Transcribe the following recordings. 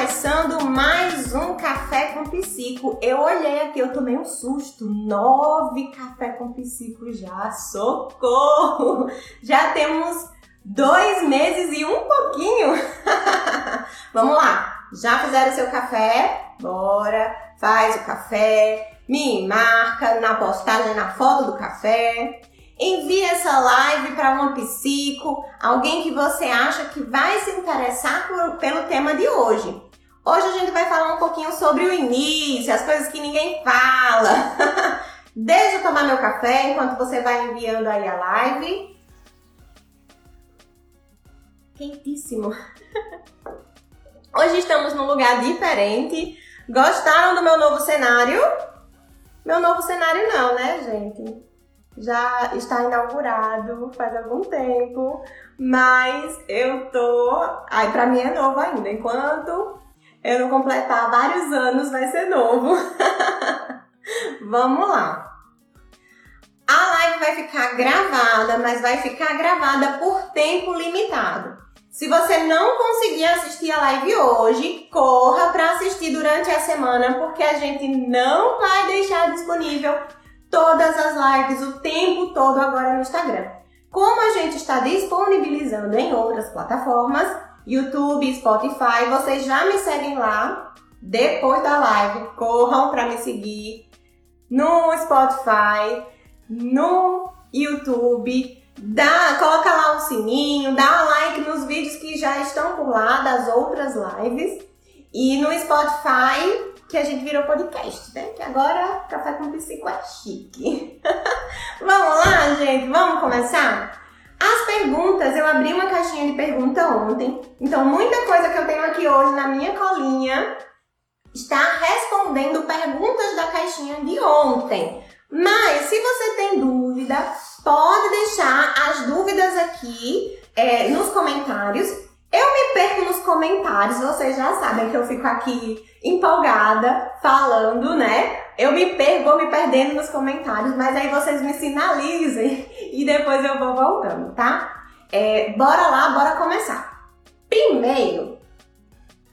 começando mais um Café com Psico. Eu olhei aqui, eu tomei um susto. Nove Café com Psico já. Socorro! Já temos dois meses e um pouquinho. Vamos lá. Já fizeram seu café? Bora. Faz o café. Me marca na postagem, na foto do café. Envie essa live para uma psico, alguém que você acha que vai se interessar por, pelo tema de hoje. Hoje a gente vai falar um pouquinho sobre o início, as coisas que ninguém fala. Deixa eu tomar meu café enquanto você vai enviando aí a live. Quentíssimo. Hoje estamos num lugar diferente. Gostaram do meu novo cenário? Meu novo cenário não, né, gente? já está inaugurado faz algum tempo, mas eu tô. Aí pra mim é novo ainda. Enquanto eu não completar vários anos, vai ser novo. Vamos lá. A live vai ficar gravada, mas vai ficar gravada por tempo limitado. Se você não conseguir assistir a live hoje, corra para assistir durante a semana, porque a gente não vai deixar disponível todas as lives o tempo todo agora no Instagram. Como a gente está disponibilizando em outras plataformas, YouTube, Spotify, vocês já me seguem lá depois da live. Corram para me seguir no Spotify, no YouTube. Dá, coloca lá o sininho, dá like nos vídeos que já estão por lá das outras lives. E no Spotify, que a gente virou podcast, né? Que agora Café com Psico é chique. vamos lá, gente? Vamos começar? As perguntas, eu abri uma caixinha de pergunta ontem, então muita coisa que eu tenho aqui hoje na minha colinha está respondendo perguntas da caixinha de ontem. Mas se você tem dúvida, pode deixar as dúvidas aqui é, nos comentários. Eu me perco nos comentários, vocês já sabem que eu fico aqui empolgada, falando, né? Eu me perco, vou me perdendo nos comentários, mas aí vocês me sinalizem e depois eu vou voltando, tá? É, bora lá, bora começar. Primeiro,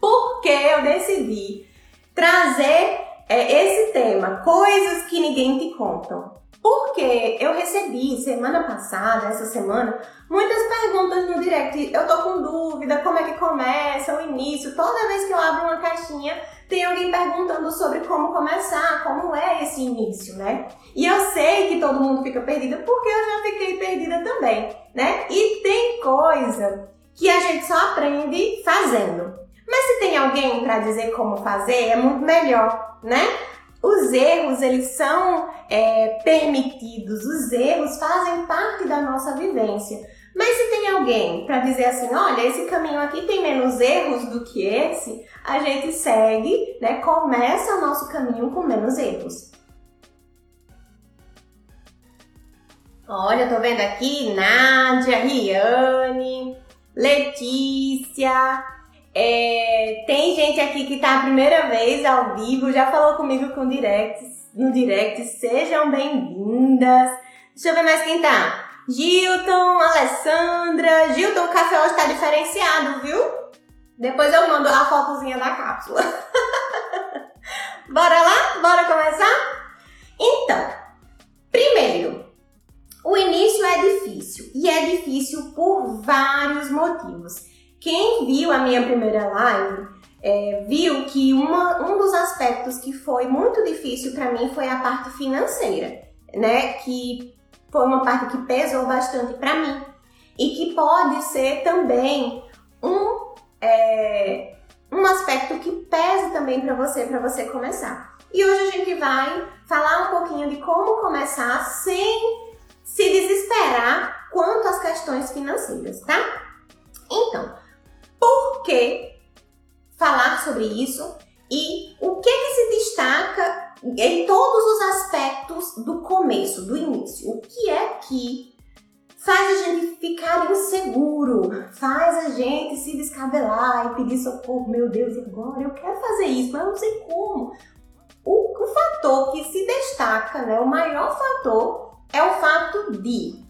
por que eu decidi trazer é, esse tema, coisas que ninguém te contam? Porque eu recebi semana passada, essa semana, muitas perguntas no direct. Eu tô com dúvida, como é que começa, o início. Toda vez que eu abro uma caixinha, tem alguém perguntando sobre como começar, como é esse início, né? E eu sei que todo mundo fica perdido porque eu já fiquei perdida também, né? E tem coisa que a gente só aprende fazendo. Mas se tem alguém para dizer como fazer, é muito melhor, né? Os erros, eles são é, permitidos, os erros fazem parte da nossa vivência. Mas se tem alguém para dizer assim, olha, esse caminho aqui tem menos erros do que esse, a gente segue, né? Começa o nosso caminho com menos erros. Olha, tô vendo aqui Nádia, Riane, Letícia. É, tem gente aqui que tá a primeira vez ao vivo, já falou comigo com direct, no direct. Sejam bem-vindas. Deixa eu ver mais quem tá. Gilton, Alessandra. Gilton, o café hoje tá diferenciado, viu? Depois eu mando a fotozinha da cápsula. Bora lá? Bora começar? Então, primeiro, o início é difícil e é difícil por vários motivos. Quem viu a minha primeira live é, viu que uma, um dos aspectos que foi muito difícil para mim foi a parte financeira, né? Que foi uma parte que pesou bastante para mim e que pode ser também um, é, um aspecto que pese também para você, para você começar. E hoje a gente vai falar um pouquinho de como começar sem se desesperar quanto às questões financeiras, tá? Então, por que falar sobre isso e o que que se destaca em todos os aspectos do começo, do início. O que é que faz a gente ficar inseguro, faz a gente se descabelar e pedir socorro. Meu Deus, e agora? Eu quero fazer isso, mas eu não sei como. O, o fator que se destaca, né, o maior fator, é o fato de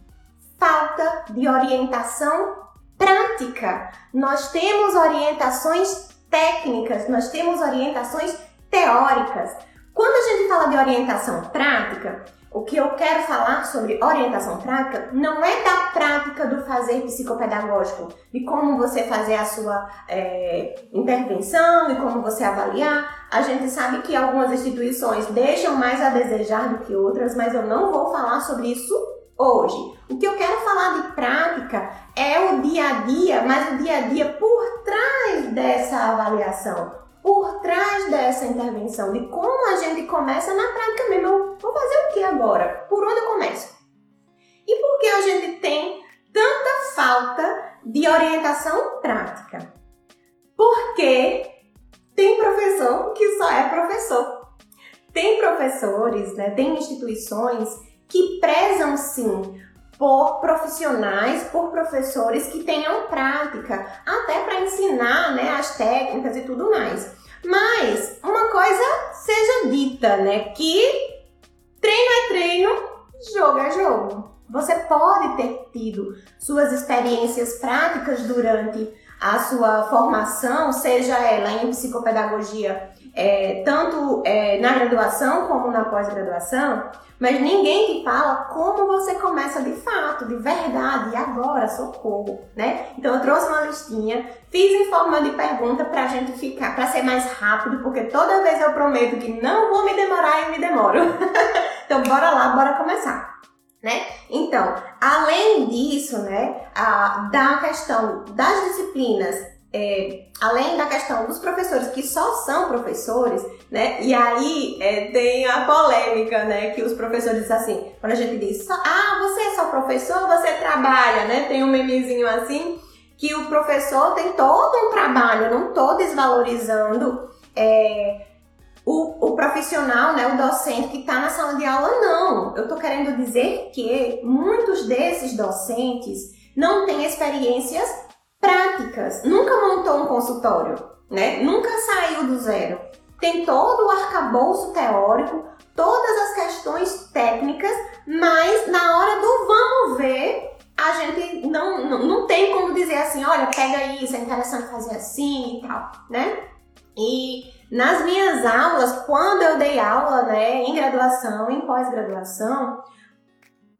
falta de orientação prática. Nós temos orientações técnicas, nós temos orientações teóricas. Quando a gente fala de orientação prática, o que eu quero falar sobre orientação prática não é da prática do fazer psicopedagógico, de como você fazer a sua é, intervenção e como você avaliar. A gente sabe que algumas instituições deixam mais a desejar do que outras, mas eu não vou falar sobre isso hoje. O que eu quero falar de prática é o dia a dia, mas o dia a dia por trás dessa avaliação por trás dessa intervenção, de como a gente começa na prática mesmo. Eu vou fazer o que agora? Por onde eu começo? E por que a gente tem tanta falta de orientação prática? Porque tem professor que só é professor. Tem professores, né, tem instituições que prezam sim por profissionais, por professores que tenham prática, até para ensinar né, as técnicas e tudo mais. Mas uma coisa seja dita, né? Que treino é treino, jogo é jogo. Você pode ter tido suas experiências práticas durante a sua formação, seja ela em psicopedagogia, é, tanto é, na graduação como na pós-graduação, mas ninguém te fala como você começa de fato, de verdade, agora, socorro, né? Então eu trouxe uma listinha, fiz em forma de pergunta pra gente ficar, pra ser mais rápido, porque toda vez eu prometo que não vou me demorar e me demoro. então bora lá, bora começar. Né? Então, além disso, né, a, da questão das disciplinas é, além da questão dos professores que só são professores, né? E aí é, tem a polêmica, né? Que os professores dizem assim, quando a gente diz, ah, você é só professor, você trabalha, né? Tem um memezinho assim que o professor tem todo um trabalho, não estou desvalorizando é, o, o, profissional, né, o docente que está na sala de aula, não. Eu estou querendo dizer que muitos desses docentes não têm experiências práticas. Nunca montou um consultório, né? Nunca saiu do zero. Tem todo o arcabouço teórico, todas as questões técnicas, mas na hora do vamos ver, a gente não, não, não tem como dizer assim, olha, pega isso, é interessante fazer assim e tal, né? E nas minhas aulas, quando eu dei aula, né, em graduação, em pós-graduação,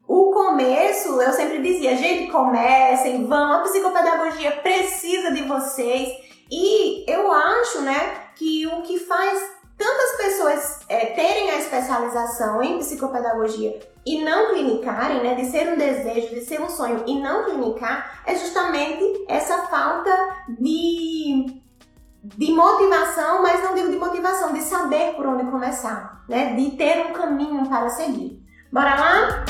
o começo, eu sempre dizia, gente, comecem, vão, a psicopedagogia precisa de vocês. E eu acho, né, que o que faz tantas pessoas é, terem a especialização em psicopedagogia e não clinicarem, né, de ser um desejo, de ser um sonho e não clinicar, é justamente essa falta de, de motivação, mas não digo de motivação, de saber por onde começar, né, de ter um caminho para seguir. Bora lá?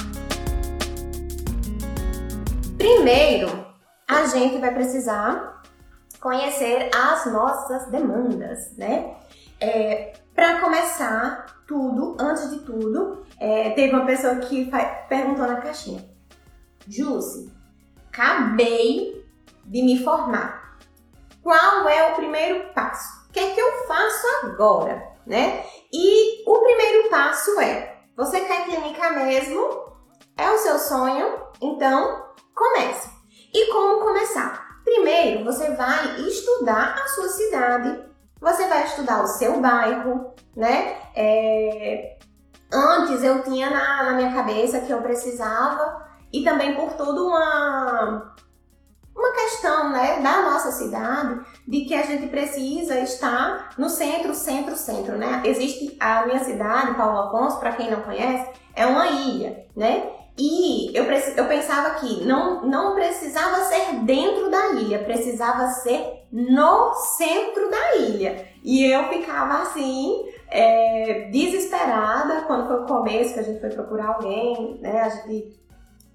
Primeiro, a gente vai precisar conhecer as nossas demandas, né? É, para começar tudo, antes de tudo, é, teve uma pessoa que perguntou na caixinha: Jússi, acabei de me formar. Qual é o primeiro passo? O que é que eu faço agora, né? E o primeiro passo é: você quer clínica mesmo? É o seu sonho? Então Comece. E como começar? Primeiro, você vai estudar a sua cidade, você vai estudar o seu bairro, né? É... Antes eu tinha na, na minha cabeça que eu precisava, e também por toda uma, uma questão né, da nossa cidade, de que a gente precisa estar no centro, centro, centro, né? Existe a minha cidade, Paulo Afonso, para quem não conhece, é uma ilha, né? E eu, eu pensava que não, não precisava ser dentro da ilha, precisava ser no centro da ilha. E eu ficava assim, é, desesperada quando foi o começo que a gente foi procurar alguém, né? A gente.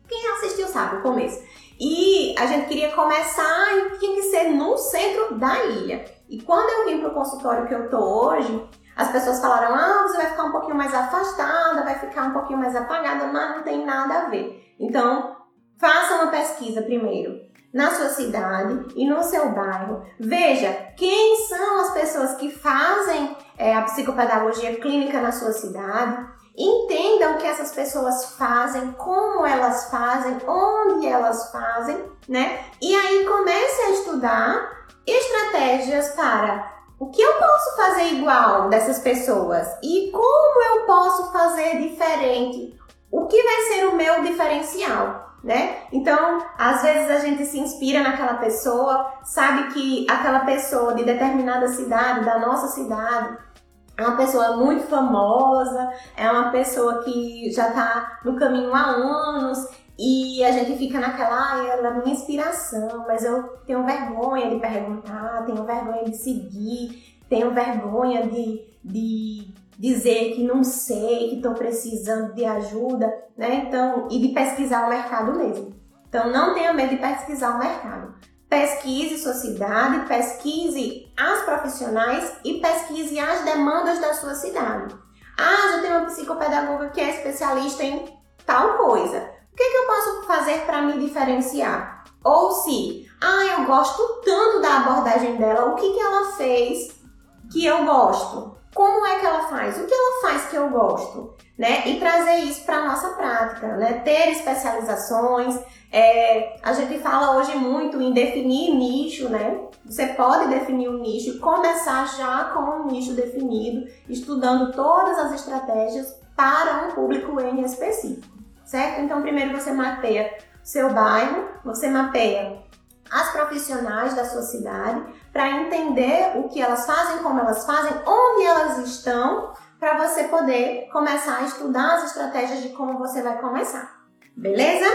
Quem assistiu sabe o começo. E a gente queria começar e tinha que ser no centro da ilha. E quando eu vim para o consultório que eu tô hoje, as pessoas falaram, ah, você vai ficar um pouquinho mais afastada, vai ficar um pouquinho mais apagada, mas não tem nada a ver. Então, faça uma pesquisa primeiro na sua cidade e no seu bairro. Veja quem são as pessoas que fazem é, a psicopedagogia clínica na sua cidade. Entenda o que essas pessoas fazem, como elas fazem, onde elas fazem, né? E aí comece a estudar estratégias para o que eu posso fazer igual dessas pessoas e como eu posso fazer diferente? O que vai ser o meu diferencial? Né? Então, às vezes a gente se inspira naquela pessoa, sabe que aquela pessoa de determinada cidade, da nossa cidade, é uma pessoa muito famosa, é uma pessoa que já está no caminho há anos e a gente fica naquela, ah, ela é minha inspiração, mas eu tenho vergonha de perguntar, tenho vergonha de seguir, tenho vergonha de, de dizer que não sei, que estou precisando de ajuda, né? Então, e de pesquisar o mercado mesmo. Então, não tenha medo de pesquisar o mercado. Pesquise sua cidade, pesquise as profissionais e pesquise as demandas da sua cidade. Ah, já tem uma psicopedagoga que é especialista em tal coisa. O que, que eu posso fazer para me diferenciar? Ou se, ah, eu gosto tanto da abordagem dela, o que, que ela fez que eu gosto? Como é que ela faz? O que ela faz que eu gosto? Né? E trazer isso para a nossa prática, né? Ter especializações. É, a gente fala hoje muito em definir nicho, né? Você pode definir um nicho e começar já com um nicho definido, estudando todas as estratégias para um público em específico certo? Então, primeiro você mapeia seu bairro, você mapeia as profissionais da sua cidade para entender o que elas fazem, como elas fazem, onde elas estão, para você poder começar a estudar as estratégias de como você vai começar. Beleza?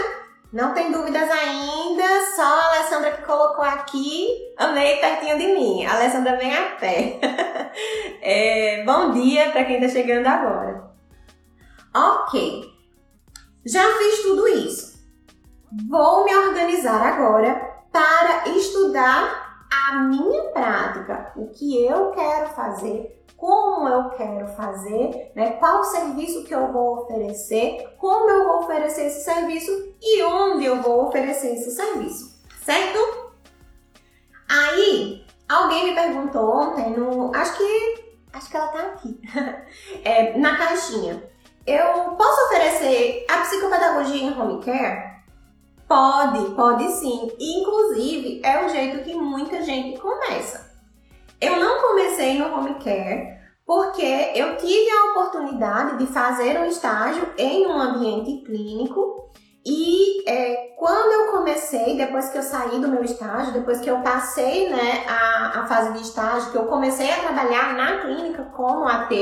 Não tem dúvidas ainda, só a Alessandra que colocou aqui, amei pertinho de mim. A Alessandra vem a pé. é, bom dia para quem está chegando agora. Ok, já fiz tudo isso. Vou me organizar agora para estudar a minha prática, o que eu quero fazer, como eu quero fazer, né? qual serviço que eu vou oferecer, como eu vou oferecer esse serviço e onde eu vou oferecer esse serviço, certo? Aí, alguém me perguntou ontem, no, acho que acho que ela tá aqui, é, na caixinha. Eu posso oferecer a psicopedagogia em home care? Pode, pode sim. Inclusive, é o jeito que muita gente começa. Eu não comecei no home care porque eu tive a oportunidade de fazer um estágio em um ambiente clínico e é, quando eu comecei, depois que eu saí do meu estágio, depois que eu passei né, a, a fase de estágio, que eu comecei a trabalhar na clínica como AT,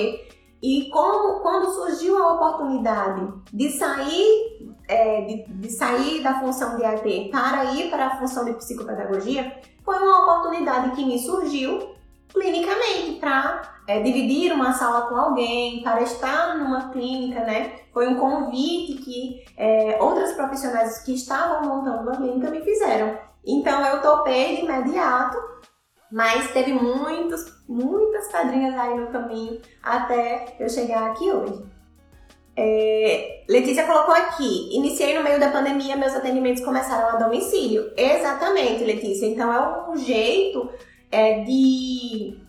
e como, quando surgiu a oportunidade de sair, é, de, de, sair da função de AT para ir para a função de psicopedagogia, foi uma oportunidade que me surgiu clinicamente para é, dividir uma sala com alguém, para estar numa clínica, né? Foi um convite que é, outras profissionais que estavam montando uma clínica me fizeram. Então eu topei de imediato mas teve muitos, muitas pedrinhas aí no caminho até eu chegar aqui hoje. É, Letícia colocou aqui: iniciei no meio da pandemia, meus atendimentos começaram a domicílio. Exatamente, Letícia. Então é um jeito é, de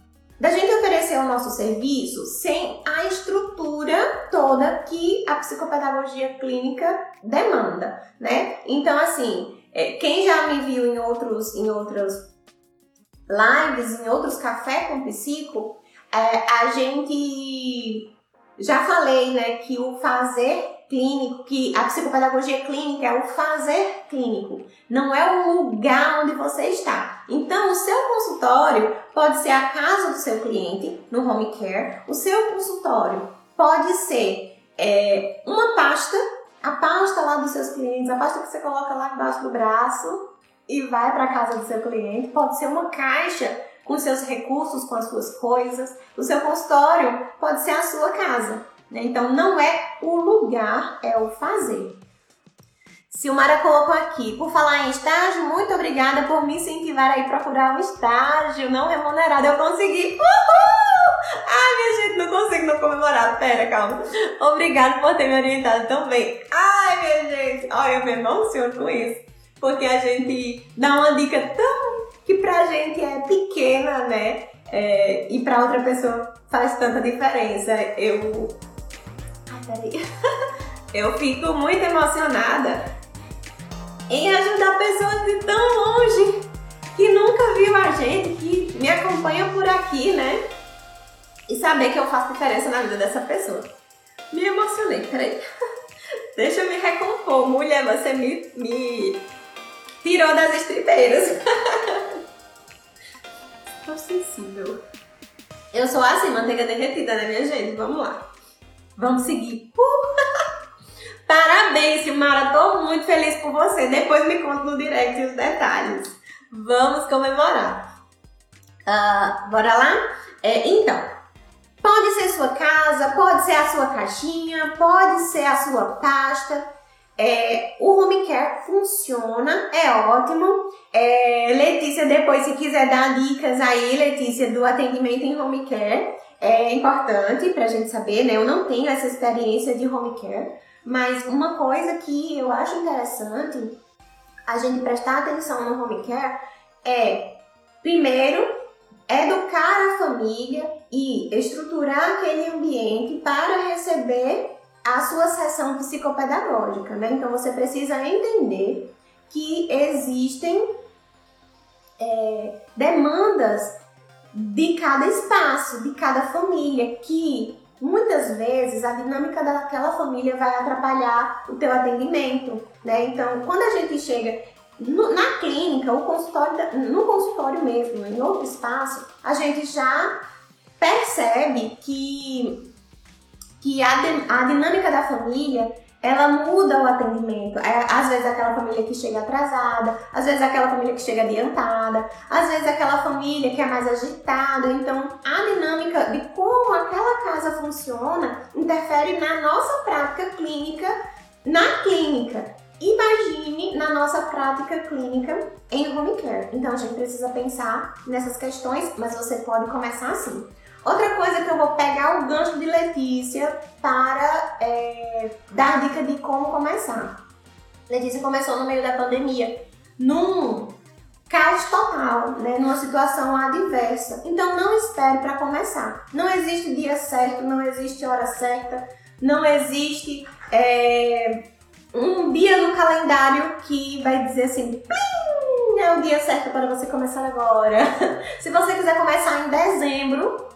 da gente oferecer o nosso serviço sem a estrutura toda que a psicopedagogia clínica demanda, né? Então, assim, é, quem já me viu em outros, em outros lives, em outros café com psico, é, a gente já falei, né, que o fazer clínico, que a psicopedagogia clínica é o fazer clínico, não é o lugar onde você está. Então, o seu consultório pode ser a casa do seu cliente no home care, o seu consultório pode ser é, uma pasta, a pasta lá dos seus clientes, a pasta que você coloca lá embaixo do braço, e vai para casa do seu cliente. Pode ser uma caixa com seus recursos, com as suas coisas. O seu consultório pode ser a sua casa. Né? Então não é o lugar, é o fazer. Silmara colocou aqui, por falar em estágio, muito obrigada por me incentivar a ir procurar um estágio não remunerado. Eu consegui! Uhul! Ai, minha gente, não consigo não comemorar. Pera, calma. Obrigada por ter me orientado tão bem. Ai, minha gente, olha, eu me emociono com isso porque a gente dá uma dica tão que pra gente é pequena, né? É, e pra outra pessoa faz tanta diferença. Eu. Ai, peraí. Eu fico muito emocionada em ajudar pessoas de tão longe que nunca viu a gente, que me acompanha por aqui, né? E saber que eu faço diferença na vida dessa pessoa. Me emocionei, peraí. Deixa eu me recompor. Mulher, você me, me tirou das estribeiras. Tô sensível. Eu sou assim, manteiga derretida, né, minha gente? Vamos lá. Vamos seguir. Uh! Parabéns, Silmara. Tô muito feliz por você. Depois me conta no direct os detalhes. Vamos comemorar. Uh, bora lá? É, então, pode ser sua casa, pode ser a sua caixinha, pode ser a sua pasta. É, o home care funciona, é ótimo. É, Letícia, depois, se quiser dar dicas aí, Letícia, do atendimento em home care, é importante pra gente saber, né? Eu não tenho essa experiência de home care, mas uma coisa que eu acho interessante a gente prestar atenção no home care é, primeiro, educar a família e estruturar aquele ambiente para receber a sua sessão psicopedagógica, né? Então você precisa entender que existem é, demandas de cada espaço, de cada família, que muitas vezes a dinâmica daquela família vai atrapalhar o teu atendimento, né? Então, quando a gente chega no, na clínica, o consultório, no consultório mesmo, em outro espaço, a gente já percebe que que a, a dinâmica da família ela muda o atendimento. É, às vezes aquela família que chega atrasada, às vezes aquela família que chega adiantada, às vezes aquela família que é mais agitada. Então, a dinâmica de como aquela casa funciona interfere na nossa prática clínica, na clínica. Imagine na nossa prática clínica em home care. Então, a gente precisa pensar nessas questões, mas você pode começar assim. Outra coisa que eu vou pegar o gancho de Letícia para é, dar dica de como começar. Letícia começou no meio da pandemia, num caos total, né, numa situação adversa. Então não espere para começar. Não existe dia certo, não existe hora certa, não existe é, um dia no calendário que vai dizer assim, é o dia certo para você começar agora. Se você quiser começar em dezembro,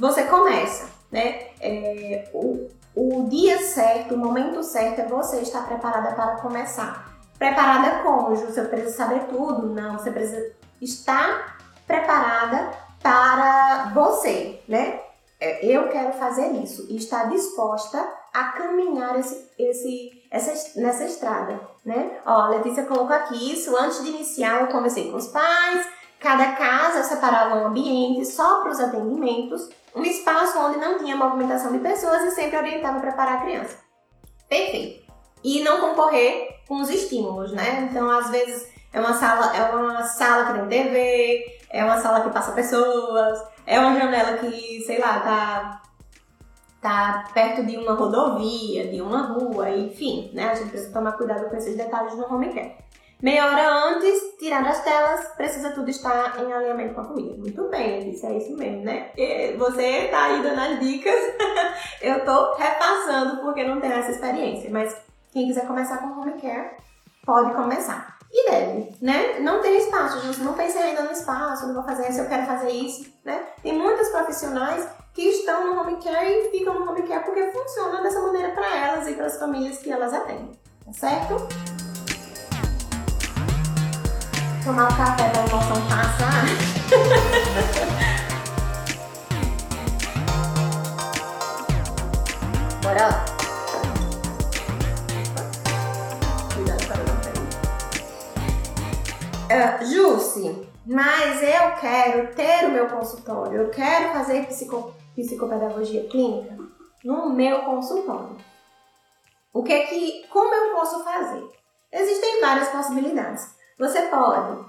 você começa, né? É, o, o dia certo, o momento certo é você estar preparada para começar. Preparada como? Você precisa saber tudo? Não, você precisa estar preparada para você, né? É, eu quero fazer isso e estar disposta a caminhar esse, esse, essa, nessa estrada, né? Ó, a Letícia colocou aqui isso. Antes de iniciar, eu conversei com os pais. Cada casa separava um ambiente só para os atendimentos um espaço onde não tinha movimentação de pessoas e sempre orientava para preparar a criança. Perfeito. E não concorrer com os estímulos, né? Então, às vezes, é uma sala, é uma sala que tem TV, é uma sala que passa pessoas, é uma janela que, sei lá, tá, tá perto de uma rodovia, de uma rua, enfim, né? A gente precisa tomar cuidado com esses detalhes no home care. Meia hora antes, tirar as telas, precisa tudo estar em alinhamento com a família. Muito bem, disse, é isso mesmo, né? E você tá aí dando as dicas, eu tô repassando porque não tenho essa experiência. Mas quem quiser começar com home care, pode começar. E deve, né? Não tem espaço, gente. Não pensei ainda no espaço, não vou fazer isso, eu quero fazer isso, né? Tem muitas profissionais que estão no home care e ficam no home care porque funciona dessa maneira para elas e para as famílias que elas atendem, tá certo? Tomar o café da emoção passar. Bora. Cuidado para. Uh, Jussi, mas eu quero ter o meu consultório, eu quero fazer psico, psicopedagogia clínica no meu consultório. O que é que, como eu posso fazer? Existem várias possibilidades. Você pode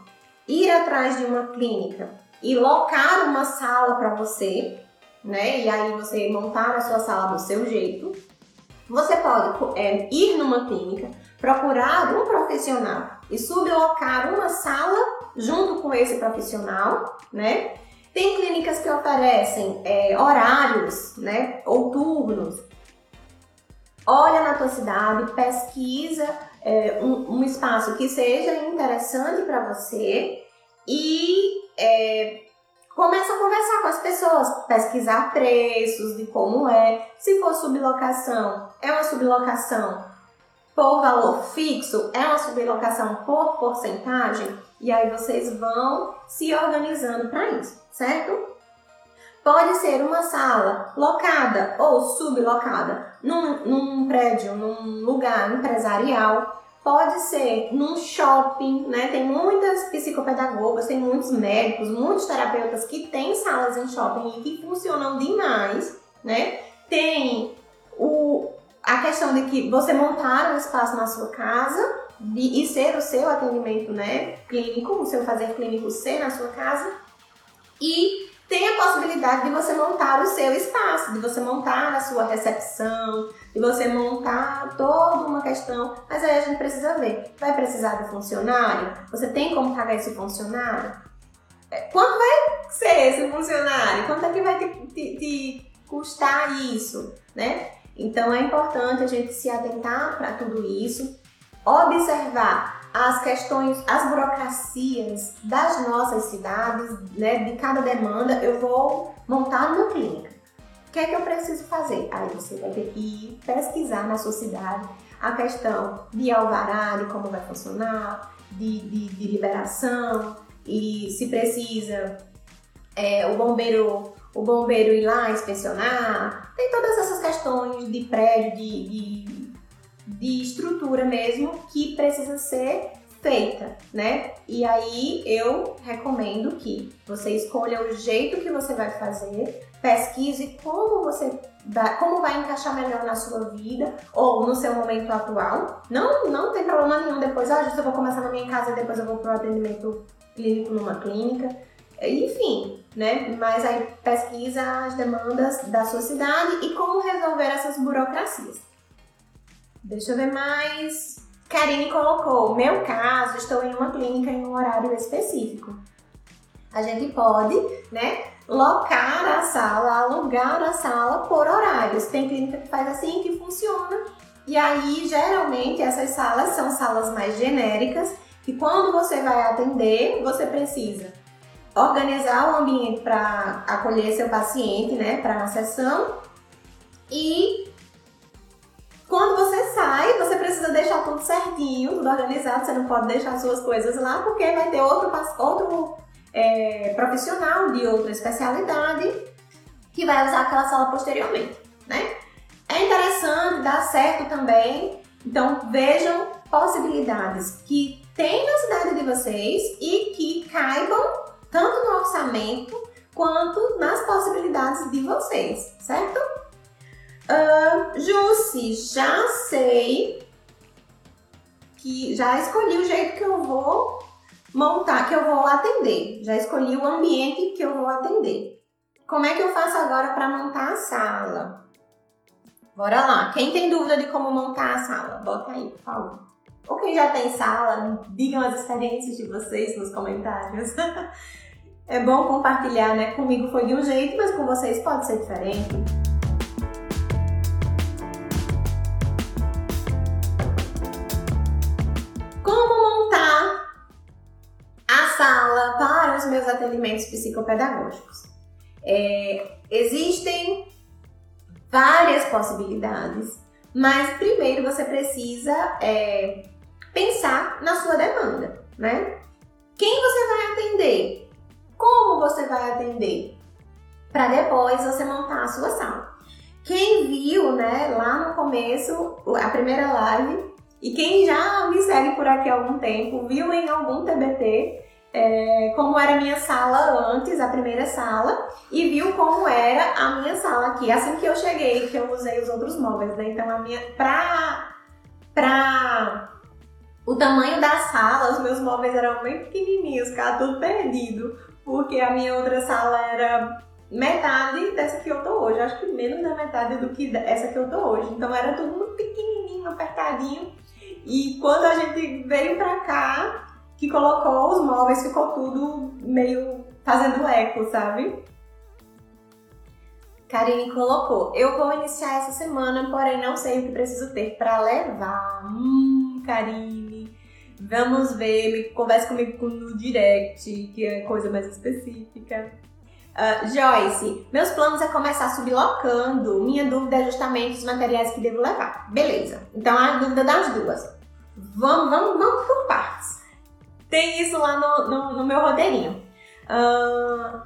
ir atrás de uma clínica e locar uma sala para você, né? E aí você montar a sua sala do seu jeito. Você pode é, ir numa clínica, procurar um profissional e sublocar uma sala junto com esse profissional, né? Tem clínicas que oferecem é, horários, né, ou. Olha na tua cidade, pesquisa é, um, um espaço que seja interessante para você e é, começa a conversar com as pessoas, pesquisar preços de como é. Se for sublocação, é uma sublocação por valor fixo, é uma sublocação por porcentagem, e aí vocês vão se organizando para isso, certo? Pode ser uma sala locada ou sublocada num, num prédio, num lugar empresarial. Pode ser num shopping, né? Tem muitas psicopedagogas, tem muitos médicos, muitos terapeutas que têm salas em shopping e que funcionam demais, né? Tem o, a questão de que você montar um espaço na sua casa de, e ser o seu atendimento, né? Clínico, o seu fazer clínico ser na sua casa. E tem a possibilidade de você montar o seu espaço, de você montar a sua recepção, de você montar toda uma questão. Mas aí a gente precisa ver: vai precisar do funcionário? Você tem como pagar esse funcionário? É, quanto vai ser esse funcionário? Quanto é que vai te, te, te custar isso? Né? Então é importante a gente se atentar para tudo isso, observar as questões, as burocracias das nossas cidades, né, de cada demanda, eu vou montar uma clínica. O que é que eu preciso fazer? Aí você vai ter que ir pesquisar na sua cidade a questão de alvará, de como vai funcionar, de, de, de liberação, e se precisa é, o bombeiro o bombeiro ir lá inspecionar, tem todas essas questões de prédio, de, de de estrutura mesmo que precisa ser feita, né? E aí eu recomendo que você escolha o jeito que você vai fazer, pesquise como você vai, como vai encaixar melhor na sua vida ou no seu momento atual. Não, não tem problema nenhum depois, ah, eu vou começar na minha casa e depois eu vou para o atendimento clínico numa clínica. Enfim, né? Mas aí pesquisa as demandas da sua cidade e como resolver essas burocracias. Deixa eu ver mais. Karine colocou: meu caso, estou em uma clínica em um horário específico. A gente pode, né, locar a sala, alugar a sala por horários. Tem clínica que faz assim que funciona. E aí, geralmente, essas salas são salas mais genéricas, que quando você vai atender, você precisa organizar o ambiente para acolher seu paciente, né, para uma sessão e quando você sai, você precisa deixar tudo certinho, tudo organizado, você não pode deixar suas coisas lá, porque vai ter outro, outro é, profissional de outra especialidade que vai usar aquela sala posteriormente, né? É interessante, dá certo também, então vejam possibilidades que tem na cidade de vocês e que caibam tanto no orçamento quanto nas possibilidades de vocês, certo? Uh, Jussi, já sei que já escolhi o jeito que eu vou montar, que eu vou atender. Já escolhi o ambiente que eu vou atender. Como é que eu faço agora para montar a sala? Bora lá. Quem tem dúvida de como montar a sala, bota aí, por favor. Ou quem já tem sala, digam as experiências de vocês nos comentários. é bom compartilhar, né? Comigo foi de um jeito, mas com vocês pode ser diferente. Sala para os meus atendimentos psicopedagógicos. É, existem várias possibilidades, mas primeiro você precisa é, pensar na sua demanda, né? Quem você vai atender? Como você vai atender? Para depois você montar a sua sala. Quem viu, né, lá no começo, a primeira live, e quem já me segue por aqui há algum tempo, viu em algum TBT é, como era a minha sala antes, a primeira sala, e viu como era a minha sala aqui. Assim que eu cheguei, que eu usei os outros móveis, né? Então a minha. Pra. Pra. O tamanho da sala, os meus móveis eram bem pequenininhos, ficava tudo perdido. Porque a minha outra sala era metade dessa que eu tô hoje. Acho que menos da metade do que essa que eu tô hoje. Então era tudo muito pequenininho, apertadinho. E quando a gente veio pra cá, que colocou os móveis, ficou tudo meio fazendo eco, sabe? Karine colocou: Eu vou iniciar essa semana, porém não sei o que preciso ter para levar. Hum, Karine. Vamos ver, converse comigo no direct, que é coisa mais específica. Uh, Joyce, meus planos é começar sublocando. Minha dúvida é justamente os materiais que devo levar. Beleza. Então a dúvida das duas. Vamos, vamos, vamos por partes. Tem isso lá no, no, no meu roteirinho. Uh,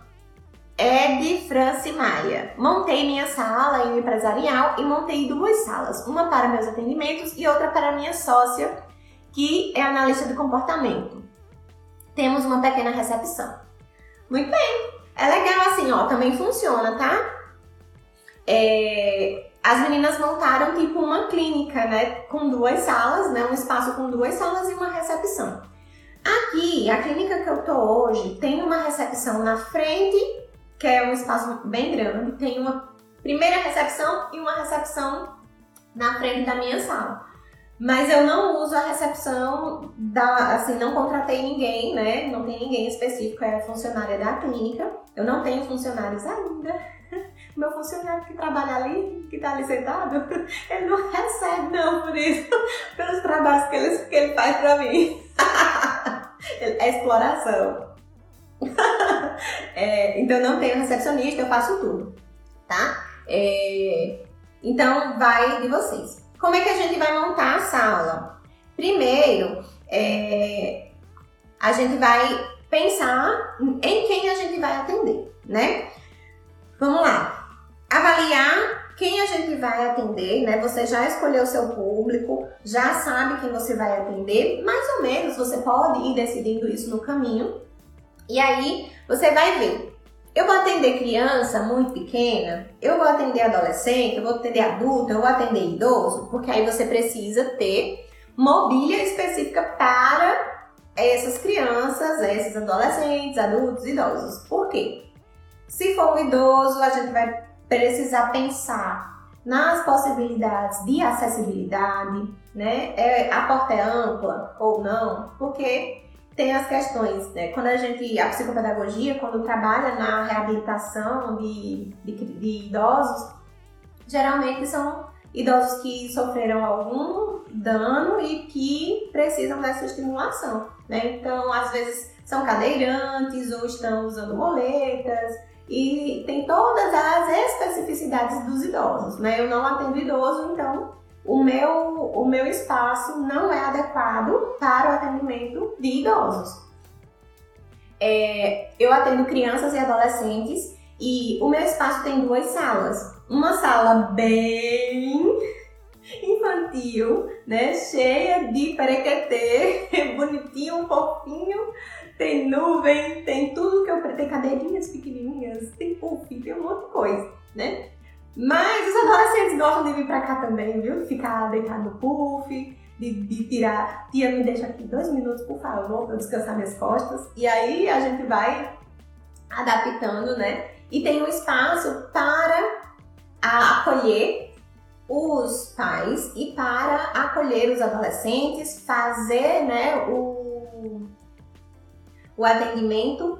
Ed France Maia. Montei minha sala em empresarial e montei duas salas, uma para meus atendimentos e outra para minha sócia, que é analista de comportamento. Temos uma pequena recepção. Muito bem, é legal assim, ó, também funciona, tá? É, as meninas montaram tipo uma clínica, né, com duas salas, né, um espaço com duas salas e uma recepção. Aqui, a clínica que eu tô hoje tem uma recepção na frente que é um espaço bem grande, tem uma primeira recepção e uma recepção na frente da minha sala. Mas eu não uso a recepção da, assim, não contratei ninguém, né? Não tem ninguém específico, é funcionária da clínica. Eu não tenho funcionários ainda. Meu funcionário que trabalha ali, que tá ali sentado, ele não recebe não por isso, pelos trabalhos que ele, que ele faz pra mim. é exploração. é, então não tenho recepcionista, eu faço tudo, tá? É, então vai de vocês. Como é que a gente vai montar a sala? Primeiro, é, a gente vai pensar em quem a gente vai atender, né? Vamos lá. Avaliar quem a gente vai atender, né? Você já escolheu o seu público, já sabe quem você vai atender, mais ou menos você pode ir decidindo isso no caminho, e aí você vai ver. Eu vou atender criança muito pequena, eu vou atender adolescente, eu vou atender adulto, eu vou atender idoso, porque aí você precisa ter mobília específica para essas crianças, esses adolescentes, adultos, idosos. Por quê? Se for um idoso, a gente vai precisar pensar nas possibilidades de acessibilidade, né? É, a porta é ampla ou não, porque tem as questões, né? Quando a gente, a psicopedagogia, quando trabalha na reabilitação de, de, de idosos, geralmente são idosos que sofreram algum dano e que precisam dessa estimulação, né? Então, às vezes são cadeirantes ou estão usando moletas e tem todas as especificidades dos idosos, né? Eu não atendo idoso, então o meu, o meu espaço não é adequado para o atendimento de idosos. É, eu atendo crianças e adolescentes e o meu espaço tem duas salas. Uma sala bem infantil, né? Cheia de perequetê, bonitinho, fofinho. Tem nuvem, tem tudo que eu tem cadeirinhas pequenininhas, tem puff, tem um monte de coisa, né? Mas os adolescentes gostam de vir pra cá também, viu? Ficar deitado no puff, de, de, tirar. Tia, me deixa aqui dois minutos, por favor, pra eu descansar minhas costas. E aí a gente vai adaptando, né? E tem um espaço para acolher os pais e para acolher os adolescentes, fazer né, o, o atendimento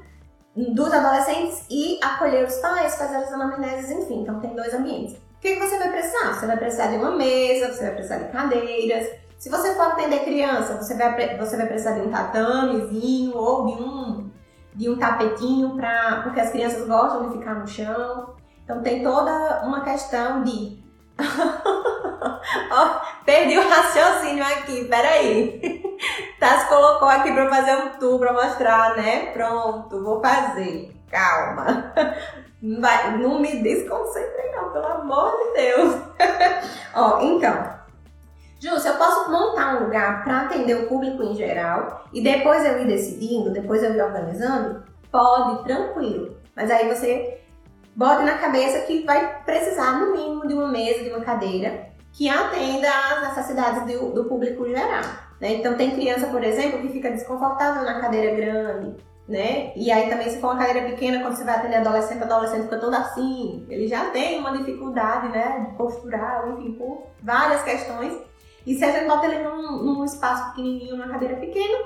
dos adolescentes e acolher os pais, fazer as anamneses, enfim. Então tem dois ambientes. O que, você vai precisar? Você vai precisar de uma mesa, você vai precisar de cadeiras. Se você for atender criança, você vai, você vai precisar de um tatamezinho ou de um, de um tapetinho, pra, porque as crianças gostam de ficar no chão. Então tem toda uma questão de. Oh, perdi o raciocínio aqui, peraí. Tassi colocou aqui pra fazer um tour pra mostrar, né? Pronto, vou fazer. Calma. Não, vai, não me desconcentre não, pelo amor de Deus. Ó, então. Ju, se eu posso montar um lugar para atender o público em geral e depois eu ir decidindo, depois eu ir organizando, pode, tranquilo. Mas aí você bote na cabeça que vai precisar, no mínimo, de uma mesa, de uma cadeira que atenda às necessidades do, do público geral. Né? Então tem criança, por exemplo, que fica desconfortável na cadeira grande, né? E aí também se for uma cadeira pequena, quando você vai atender adolescente, adolescente fica todo assim, ele já tem uma dificuldade, né, de postural, enfim, por várias questões. E se a gente bota ele num, num espaço pequenininho, numa cadeira pequena,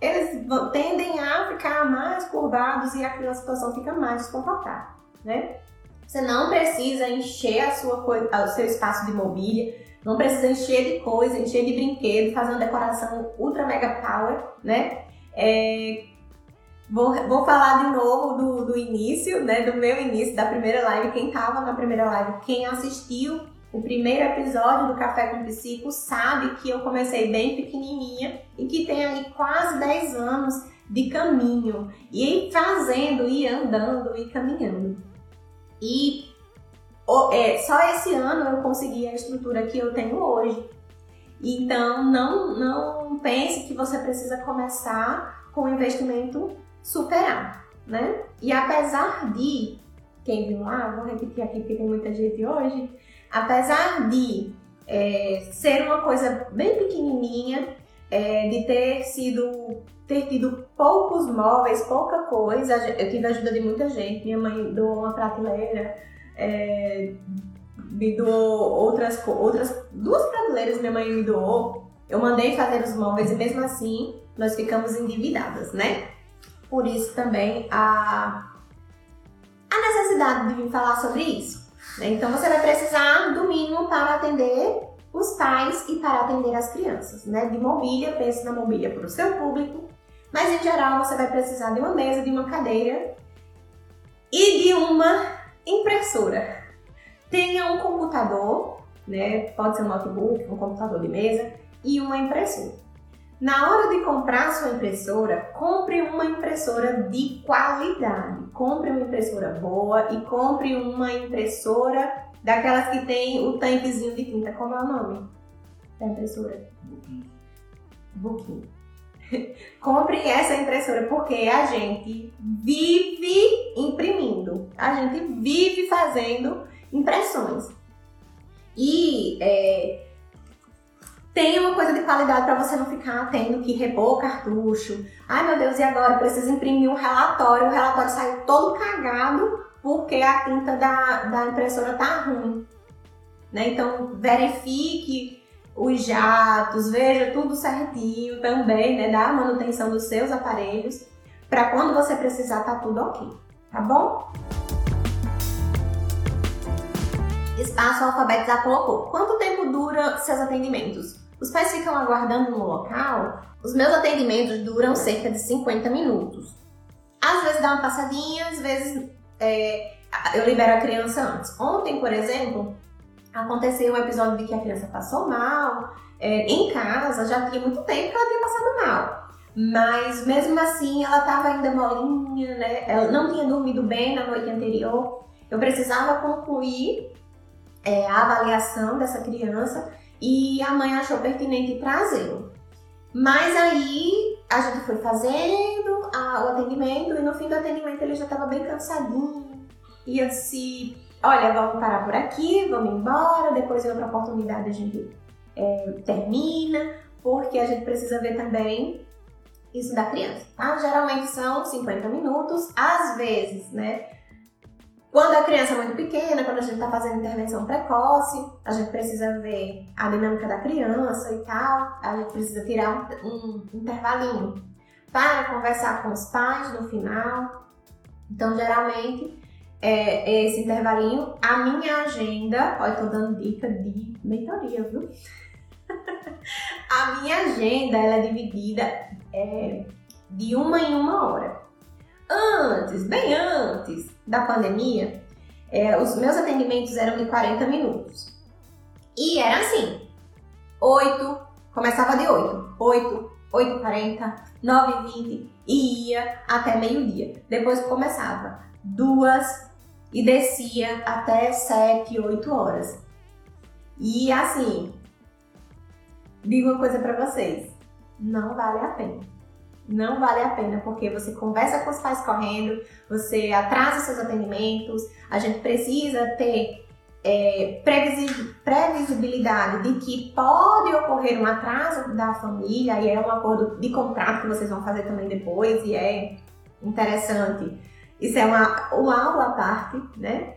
eles tendem a ficar mais curvados e aquela situação fica mais desconfortável, né? Você não precisa encher a sua, o seu espaço de mobília, não precisa encher de coisa, encher de brinquedo, fazer uma decoração ultra mega power, né? É, vou, vou falar de novo do, do início, né? Do meu início, da primeira live. Quem tava na primeira live, quem assistiu o primeiro episódio do Café com Psico sabe que eu comecei bem pequenininha e que tem aí quase 10 anos de caminho e fazendo e andando e caminhando. E é, só esse ano eu consegui a estrutura que eu tenho hoje. Então não, não pense que você precisa começar com um investimento superar, né? E apesar de, quem viu lá, vou repetir aqui porque tem muita gente hoje, apesar de é, ser uma coisa bem pequenininha, é, de ter sido ter tido poucos móveis, pouca coisa. Eu tive a ajuda de muita gente. Minha mãe doou uma prateleira, é, me doou outras, outras duas prateleiras minha mãe me doou. Eu mandei fazer os móveis e mesmo assim nós ficamos endividadas, né? Por isso também a, a necessidade de vir falar sobre isso. Né? Então você vai precisar do mínimo para atender os pais e para atender as crianças, né? De mobília, pense na mobília para o seu público, mas em geral você vai precisar de uma mesa, de uma cadeira e de uma impressora. Tenha um computador, né? Pode ser um notebook, um computador de mesa e uma impressora. Na hora de comprar sua impressora, compre uma impressora de qualidade. Compre uma impressora boa e compre uma impressora daquelas que tem o tanquezinho de tinta. Como é o nome da impressora? Booking. Compre essa impressora porque a gente vive imprimindo, a gente vive fazendo impressões. E é, tem uma coisa de qualidade para você não ficar tendo que repor cartucho. Ai meu Deus, e agora? Eu preciso imprimir um relatório. O relatório saiu todo cagado porque a tinta da, da impressora tá ruim. Né? Então verifique os jatos, veja tudo certinho também, né? Da manutenção dos seus aparelhos, para quando você precisar tá tudo ok, tá bom? Espaço Alfabeto colocou. Quanto tempo dura seus atendimentos? Os pais ficam aguardando no local? Os meus atendimentos duram cerca de 50 minutos. Às vezes dá uma passadinha, às vezes é, eu libero a criança antes. Ontem, por exemplo, aconteceu um episódio de que a criança passou mal. É, em casa, já tinha muito tempo que ela tinha passado mal. Mas mesmo assim, ela estava ainda molinha, né? Ela não tinha dormido bem na noite anterior. Eu precisava concluir é, a avaliação dessa criança e a mãe achou pertinente trazê-lo. Mas aí a gente foi fazendo a, o atendimento e no fim do atendimento ele já estava bem cansadinho, ia se olha, vamos parar por aqui, vamos embora, depois em outra oportunidade a gente é, termina, porque a gente precisa ver também isso da criança, tá? Geralmente são 50 minutos, às vezes, né? Quando a criança é muito pequena, quando a gente está fazendo intervenção precoce, a gente precisa ver a dinâmica da criança e tal, a gente precisa tirar um, um intervalinho para conversar com os pais no final. Então, geralmente, é, esse intervalinho, a minha agenda, olha, tô dando dica de mentoria, viu? a minha agenda, ela é dividida é, de uma em uma hora. Antes, bem antes da pandemia, é, os meus atendimentos eram de 40 minutos. E era assim, 8, começava de 8, 8, 8h40, 9h20 e ia até meio-dia. Depois começava duas, e descia até 7, 8 horas. E assim, digo uma coisa para vocês, não vale a pena. Não vale a pena porque você conversa com os pais correndo, você atrasa seus atendimentos, a gente precisa ter é, previsibilidade de que pode ocorrer um atraso da família e é um acordo de contrato que vocês vão fazer também depois e é interessante isso é uma, uma aula à parte, né?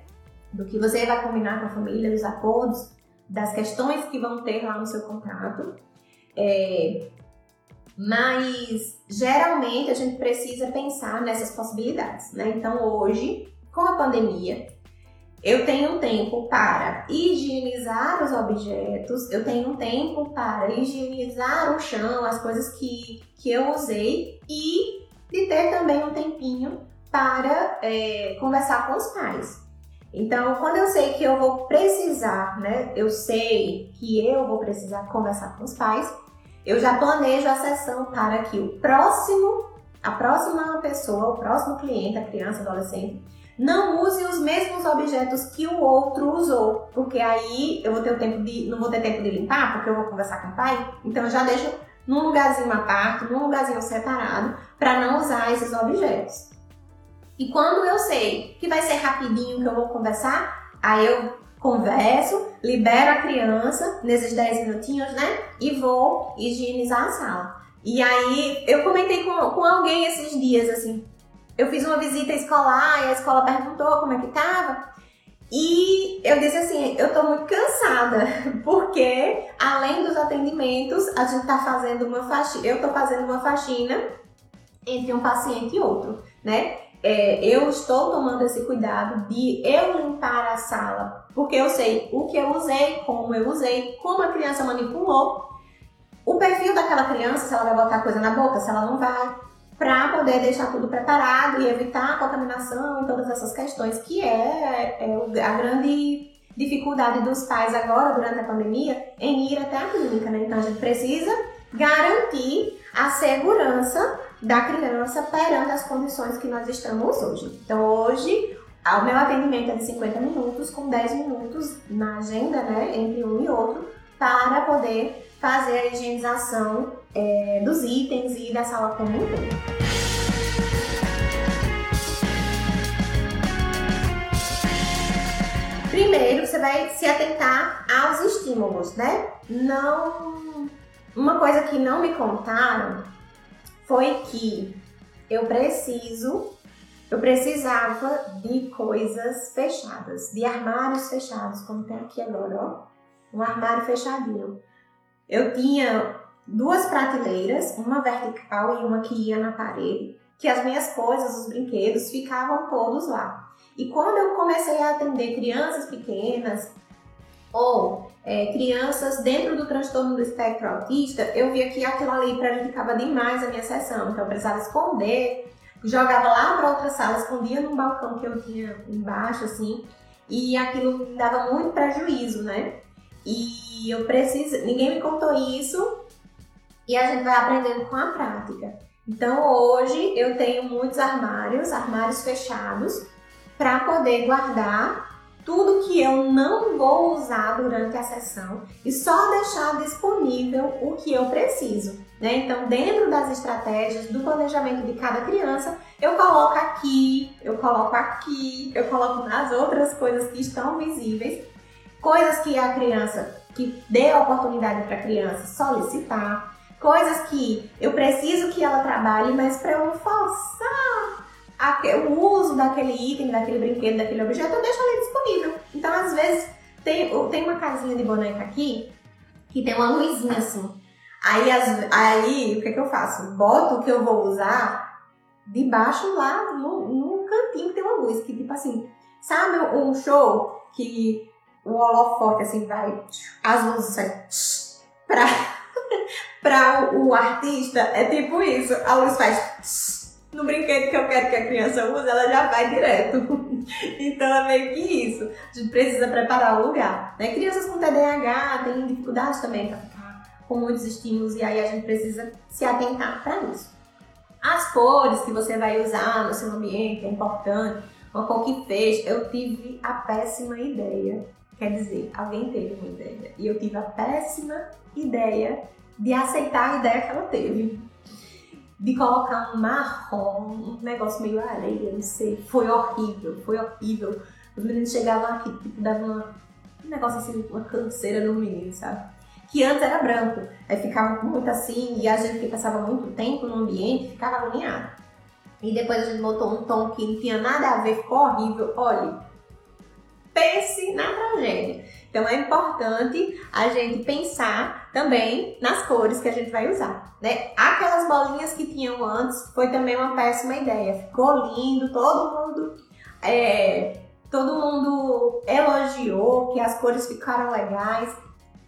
Do que você vai combinar com a família, dos acordos, das questões que vão ter lá no seu contrato. É, mas geralmente a gente precisa pensar nessas possibilidades, né? Então hoje, com a pandemia, eu tenho um tempo para higienizar os objetos, eu tenho um tempo para higienizar o chão, as coisas que, que eu usei e de ter também um tempinho para é, conversar com os pais. Então, quando eu sei que eu vou precisar, né? Eu sei que eu vou precisar conversar com os pais, eu já planejo a sessão para que o próximo, a próxima pessoa, o próximo cliente, a criança, adolescente, não use os mesmos objetos que o outro usou, porque aí eu vou ter o tempo de, não vou ter tempo de limpar, porque eu vou conversar com o pai. Então eu já deixo num lugarzinho à parte, num lugarzinho separado, para não usar esses objetos. E quando eu sei que vai ser rapidinho que eu vou conversar, aí eu converso, libero a criança nesses 10 minutinhos, né? E vou higienizar a sala. E aí eu comentei com, com alguém esses dias assim, eu fiz uma visita escolar e a escola perguntou como é que tava. E eu disse assim, eu tô muito cansada, porque além dos atendimentos, a gente tá fazendo uma faxina, eu tô fazendo uma faxina entre um paciente e outro, né? É, eu estou tomando esse cuidado de eu limpar a sala, porque eu sei o que eu usei, como eu usei, como a criança manipulou, o perfil daquela criança, se ela vai botar coisa na boca, se ela não vai, para poder deixar tudo preparado e evitar a contaminação e todas essas questões, que é, é a grande dificuldade dos pais agora, durante a pandemia, em ir até a clínica, né? Então a gente precisa garantir a segurança da criança perante as condições que nós estamos hoje. Então hoje o meu atendimento é de 50 minutos, com 10 minutos na agenda, né, entre um e outro, para poder fazer a higienização é, dos itens e da sala como um todo. Primeiro, você vai se atentar aos estímulos, né? Não. Uma coisa que não me contaram foi que eu preciso, eu precisava de coisas fechadas, de armários fechados, como tem aqui agora, ó. Um armário fechadinho eu tinha duas prateleiras, uma vertical e uma que ia na parede, que as minhas coisas, os brinquedos, ficavam todos lá. E quando eu comecei a atender crianças pequenas ou é, crianças dentro do transtorno do espectro autista, eu via que aquilo ali prejudicava demais a minha sessão. Então eu precisava esconder, jogava lá para outra sala, escondia num balcão que eu tinha embaixo, assim, e aquilo me dava muito prejuízo, né? E eu preciso, ninguém me contou isso e a gente vai aprendendo com a prática. Então hoje eu tenho muitos armários, armários fechados, para poder guardar tudo que eu não vou usar durante a sessão e só deixar disponível o que eu preciso. Né? Então, dentro das estratégias do planejamento de cada criança, eu coloco aqui, eu coloco aqui, eu coloco nas outras coisas que estão visíveis coisas que a criança, que dê a oportunidade para a criança solicitar, coisas que eu preciso que ela trabalhe, mas para eu forçar o uso daquele item, daquele brinquedo, daquele objeto, eu deixo ali disponível. Então, às vezes, tem, tem uma casinha de boneca aqui que tem uma luzinha assim. Aí, as, aí o que, que eu faço? Boto o que eu vou usar debaixo lá no, no cantinho que tem uma luz, que tipo assim, sabe um show que o holofote assim vai, as luzes saem pra o, o, artista, é tipo isso, a luz faz no brinquedo que eu quero que a criança use, ela já vai direto. então é meio que isso. A gente precisa preparar o lugar. Né? Crianças com TDAH têm dificuldade também para ficar com muitos estímulos e aí a gente precisa se atentar para isso. As cores que você vai usar no seu ambiente é importante. Uma cor que fez, eu tive a péssima ideia Quer dizer, alguém teve uma ideia e eu tive a péssima ideia de aceitar a ideia que ela teve. De colocar um marrom, um negócio meio areia, não sei. Foi horrível, foi horrível. Os meninos chegavam aqui, tipo, dava uma, um negócio assim, uma canseira no menino, sabe? Que antes era branco, aí ficava muito assim, e a gente que passava muito tempo no ambiente ficava agoniado. E depois a gente botou um tom que não tinha nada a ver, ficou horrível. Olha, pense na tragédia. Então é importante a gente pensar também nas cores que a gente vai usar, né? Aquelas bolinhas que tinham antes foi também uma péssima ideia. Ficou lindo, todo mundo é, todo mundo elogiou que as cores ficaram legais.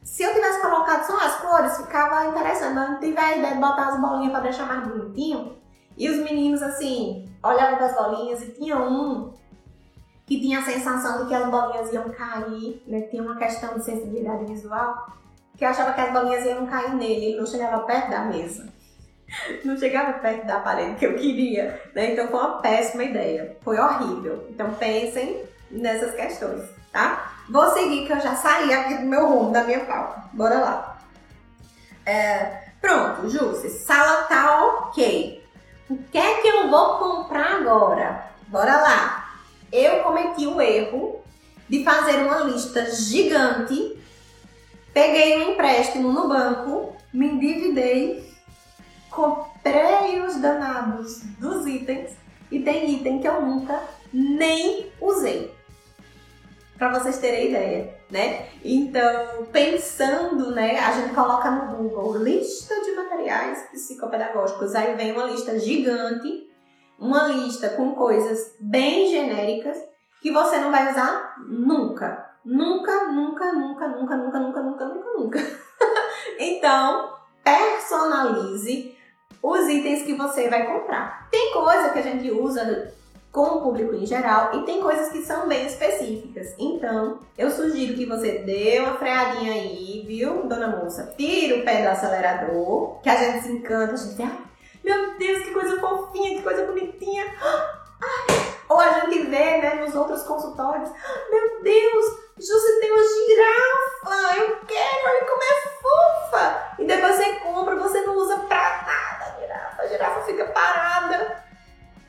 Se eu tivesse colocado só as cores, ficava interessante. Mas não tive a ideia de botar as bolinhas para deixar mais bonitinho. E os meninos, assim, olhavam para as bolinhas e tinha um que tinha a sensação de que as bolinhas iam cair, né? Tinha uma questão de sensibilidade visual, que eu achava que as bolinhas iam cair nele, ele não chegava perto da mesa. Não chegava perto da parede que eu queria, né? Então foi uma péssima ideia. Foi horrível. Então pensem nessas questões, tá? Vou seguir que eu já saí aqui do meu rumo, da minha pauta. Bora lá. É, pronto, Júcia, sala tá ok. O que é que eu vou comprar agora? Bora lá eu cometi o erro de fazer uma lista gigante, peguei um empréstimo no banco, me endividei, comprei os danados dos itens e tem item que eu nunca nem usei. Para vocês terem ideia, né? Então, pensando, né, a gente coloca no Google lista de materiais psicopedagógicos, aí vem uma lista gigante uma lista com coisas bem genéricas que você não vai usar nunca. Nunca, nunca, nunca, nunca, nunca, nunca, nunca, nunca, nunca. então, personalize os itens que você vai comprar. Tem coisa que a gente usa com o público em geral e tem coisas que são bem específicas. Então, eu sugiro que você dê uma freadinha aí, viu, dona moça? Tira o pé do acelerador, que a gente se encanta, a gente ah, meu Deus, que coisa fofinha, que coisa bonitinha. Ai. Ou a gente vê, né, nos outros consultórios, meu Deus, Júcia tem uma girafa, eu quero, olha como é fofa. E depois você compra, você não usa pra nada a girafa, a girafa fica parada,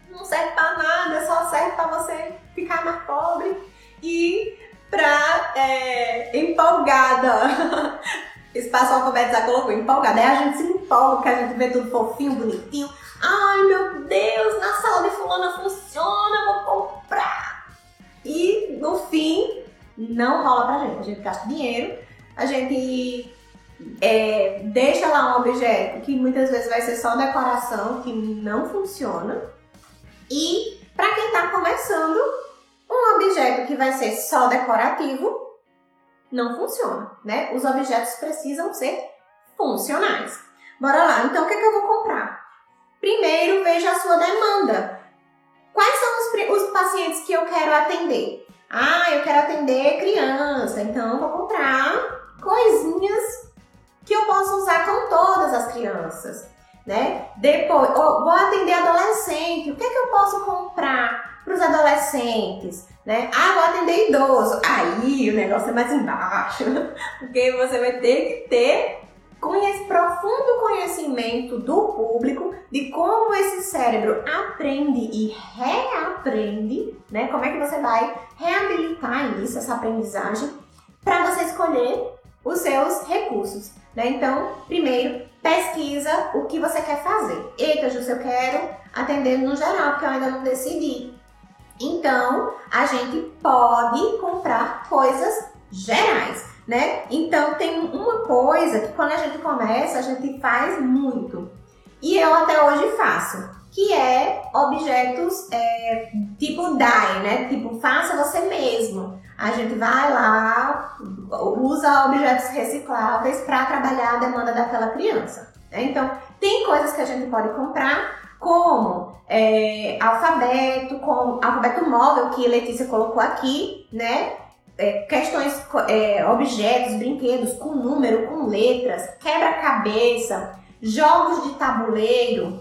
não serve pra nada, só serve pra você ficar mais pobre e pra é, empolgada Espaço alfabetizar colocou empolgada. Aí a gente se empolga, que a gente vê tudo fofinho, bonitinho. Ai meu Deus, na sala de fulana funciona, vou comprar. E no fim, não rola pra gente. A gente gasta dinheiro, a gente é, deixa lá um objeto que muitas vezes vai ser só decoração, que não funciona. E para quem está começando, um objeto que vai ser só decorativo não funciona, né? Os objetos precisam ser funcionais. Bora lá, então o que, é que eu vou comprar? Primeiro, veja a sua demanda. Quais são os, os pacientes que eu quero atender? Ah, eu quero atender criança, então eu vou comprar coisinhas que eu posso usar com todas as crianças, né? Depois, vou atender adolescente, o que, é que eu posso comprar para os adolescentes? né? Ah, vou atender idoso. Aí o negócio é mais embaixo, porque você vai ter que ter conhece, profundo conhecimento do público de como esse cérebro aprende e reaprende, né? Como é que você vai reabilitar isso, essa aprendizagem, para você escolher os seus recursos, né? Então, primeiro, pesquisa o que você quer fazer. Eita, Júcia, eu quero atender no geral, porque eu ainda não decidi. Então, a gente pode comprar coisas gerais, né? Então, tem uma coisa que quando a gente começa, a gente faz muito. E eu até hoje faço, que é objetos é, tipo DIY, né? Tipo, faça você mesmo. A gente vai lá, usa objetos recicláveis para trabalhar a demanda daquela criança. Né? Então, tem coisas que a gente pode comprar como é, alfabeto, com alfabeto móvel que Letícia colocou aqui, né? É, questões, é, objetos, brinquedos com número, com letras, quebra-cabeça, jogos de tabuleiro,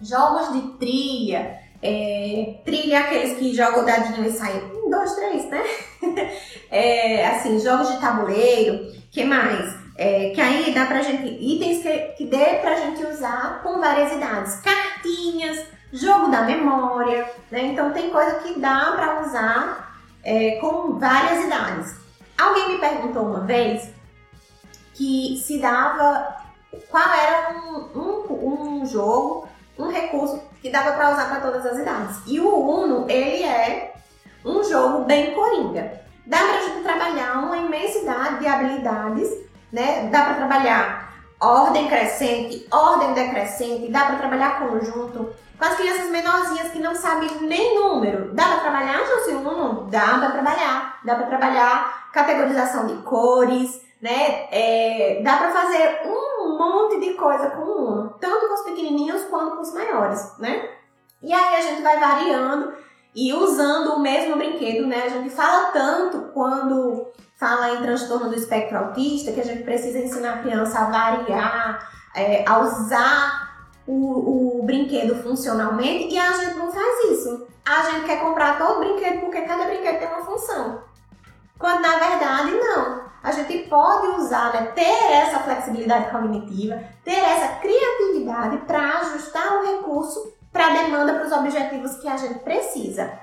jogos de trilha, é, trilha aqueles que jogam dadinho e saem um, dois, três, né? é, assim, jogos de tabuleiro, que mais? É, que aí dá pra gente, itens que, que dê pra gente usar com várias idades. Cartinhas, jogo da memória, né? Então tem coisa que dá pra usar é, com várias idades. Alguém me perguntou uma vez que se dava qual era um, um, um jogo, um recurso que dava para usar para todas as idades. E o Uno, ele é um jogo bem coringa. Dá pra gente trabalhar uma imensidade de habilidades né? Dá para trabalhar ordem crescente, ordem decrescente, dá para trabalhar conjunto. Com as crianças menorzinhas que não sabem nem número, dá para trabalhar, Josiuno? Dá para trabalhar. Dá para trabalhar categorização de cores, né? É, dá para fazer um monte de coisa com o Uno, tanto com os pequenininhos quanto com os maiores, né? E aí a gente vai variando e usando o mesmo brinquedo, né? A gente fala tanto quando fala em transtorno do espectro autista que a gente precisa ensinar a criança a variar, é, a usar o, o brinquedo funcionalmente e a gente não faz isso. A gente quer comprar todo brinquedo porque cada brinquedo tem uma função. Quando na verdade não. A gente pode usar, né, ter essa flexibilidade cognitiva, ter essa criatividade para ajustar o recurso para a demanda, para os objetivos que a gente precisa.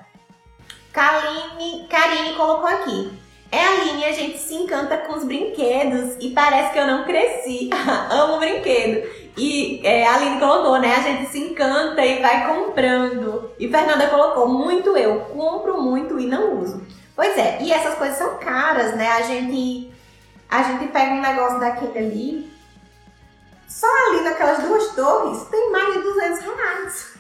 Karine, Karine colocou aqui. É a linha, a gente se encanta com os brinquedos e parece que eu não cresci. Amo brinquedo. E é, a Aline colocou, né? A gente se encanta e vai comprando. E Fernanda colocou, muito eu. Compro muito e não uso. Pois é, e essas coisas são caras, né? A gente, a gente pega um negócio daquele ali. Só ali naquelas duas torres tem mais de 200 reais.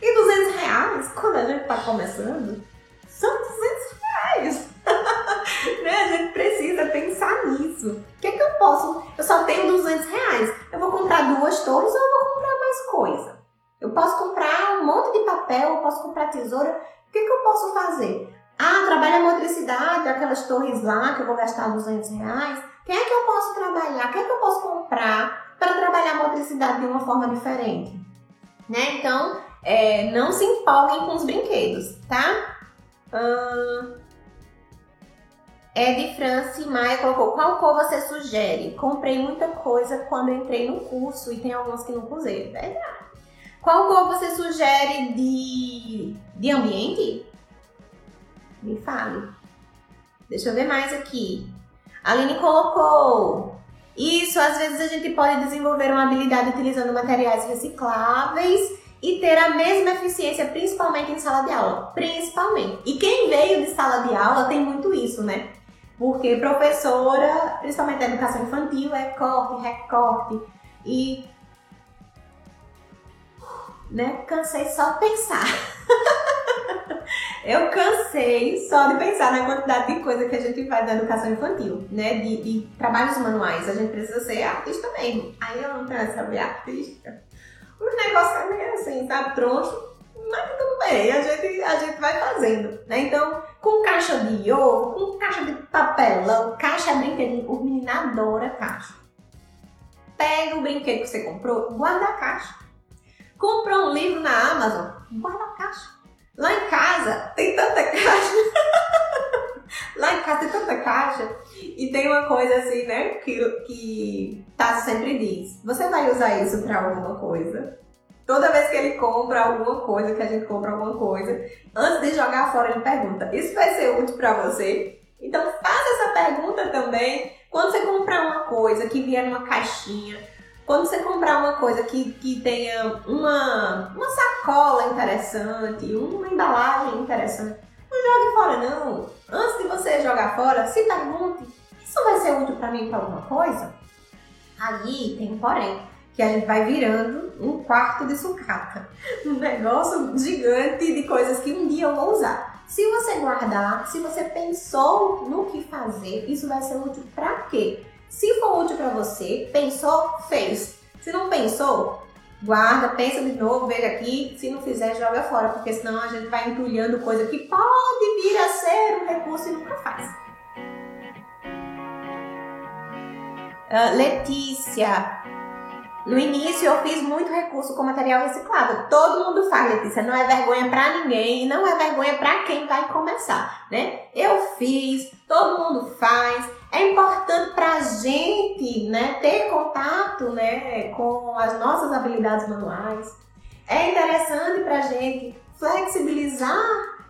E 200 reais, quando a gente tá começando, são 200 reais. né? A gente precisa pensar nisso. O que é que eu posso? Eu só tenho 200 reais. Eu vou comprar duas torres ou eu vou comprar mais coisa? Eu posso comprar um monte de papel, eu posso comprar tesoura. O que é que eu posso fazer? Ah, trabalha a motricidade, aquelas torres lá que eu vou gastar 200 reais. Quem é que eu posso trabalhar? O que é que eu posso comprar para trabalhar a motricidade de uma forma diferente? Né? Então, é, não se empolguem com os brinquedos, tá? Hum, Ed France Maia colocou: Qual cor você sugere? Comprei muita coisa quando entrei no curso e tem algumas que não usei. Verdade. Qual cor você sugere de, de ambiente? Me fale. Deixa eu ver mais aqui. A Aline colocou. Isso, às vezes a gente pode desenvolver uma habilidade utilizando materiais recicláveis e ter a mesma eficiência, principalmente em sala de aula. Principalmente. E quem veio de sala de aula tem muito isso, né? Porque professora, principalmente a educação infantil, é corte, recorte. E. Né? Cansei só de pensar. Eu cansei só de pensar na quantidade de coisa que a gente faz na educação infantil, né? De, de trabalhos manuais. A gente precisa ser artista mesmo. Aí eu não quero saber artista. Os negócios é meio assim, sabe? Troncho mas tudo bem, a gente, a gente vai fazendo, né? Então, com caixa de ovo, com caixa de papelão, caixa brinquedinho, o menino adora caixa. Pega o brinquedo que você comprou, guarda a caixa. Comprou um livro na Amazon, guarda a caixa. Lá em casa tem tanta caixa. Lá em casa tem tanta caixa. E tem uma coisa assim, né? Que, que Tassi sempre diz: Você vai usar isso para alguma coisa? Toda vez que ele compra alguma coisa, que a gente compra alguma coisa, antes de jogar fora, ele pergunta: Isso vai ser útil para você? Então faça essa pergunta também quando você comprar uma coisa que vier numa caixinha, quando você comprar uma coisa que, que tenha uma, uma sacola interessante, uma embalagem interessante, não jogue fora não. Antes de você jogar fora, se pergunte: Isso vai ser útil para mim para alguma coisa? Aí tem um porém que a gente vai virando um quarto de sucata. Um negócio gigante de coisas que um dia eu vou usar. Se você guardar, se você pensou no que fazer, isso vai ser útil para quê? Se for útil para você, pensou, fez. Se não pensou, guarda, pensa de novo, veja aqui. Se não fizer, joga fora, porque senão a gente vai entulhando coisa que pode vir a ser um recurso e nunca faz. Uh, Letícia, no início eu fiz muito recurso com material reciclável. Todo mundo faz, Letícia. Não é vergonha para ninguém e não é vergonha para quem vai começar, né? Eu fiz, todo mundo faz. É importante para a gente, né, ter contato, né, com as nossas habilidades manuais. É interessante para a gente flexibilizar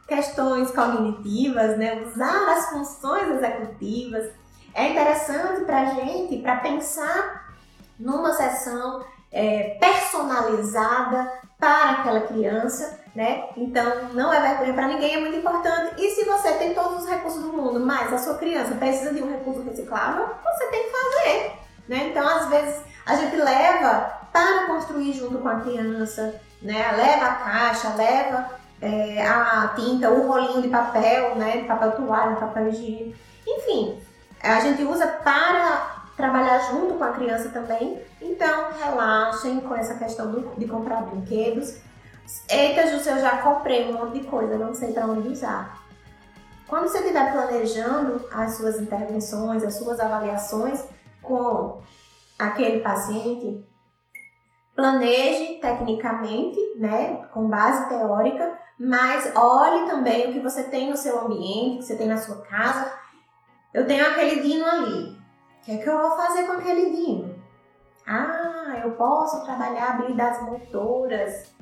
questões cognitivas, né, usar as funções executivas. É interessante para a gente, para pensar numa sessão é, personalizada para aquela criança, né? Então não é vergonha para ninguém, é muito importante. E se você tem todos os recursos do mundo, mas a sua criança precisa de um recurso reciclável, você tem que fazer. Né? Então, às vezes, a gente leva para construir junto com a criança, né? leva a caixa, leva é, a tinta, o rolinho de papel, né? papel toalha, papel higiênico, enfim, a gente usa para trabalhar junto com a criança também. Então, relaxem com essa questão do, de comprar brinquedos. Eita, Júcia, eu já comprei um monte de coisa, não sei para onde usar. Quando você estiver planejando as suas intervenções, as suas avaliações com aquele paciente, planeje tecnicamente, né, com base teórica, mas olhe também o que você tem no seu ambiente, que você tem na sua casa. Eu tenho aquele dino ali. O que é que eu vou fazer com aquele dino? Ah, eu posso trabalhar habilidades motoras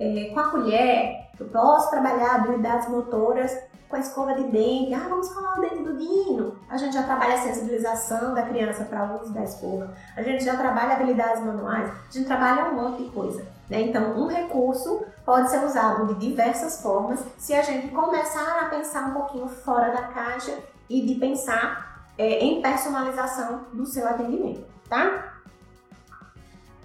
é, com a colher, eu posso trabalhar habilidades motoras com a escova de dente. Ah, vamos escovar o dente do Dino. A gente já trabalha a sensibilização da criança para o uso da escova. A gente já trabalha habilidades manuais. A gente trabalha um monte de coisa. Né? Então, um recurso pode ser usado de diversas formas se a gente começar a pensar um pouquinho fora da caixa e de pensar é, em personalização do seu atendimento, tá?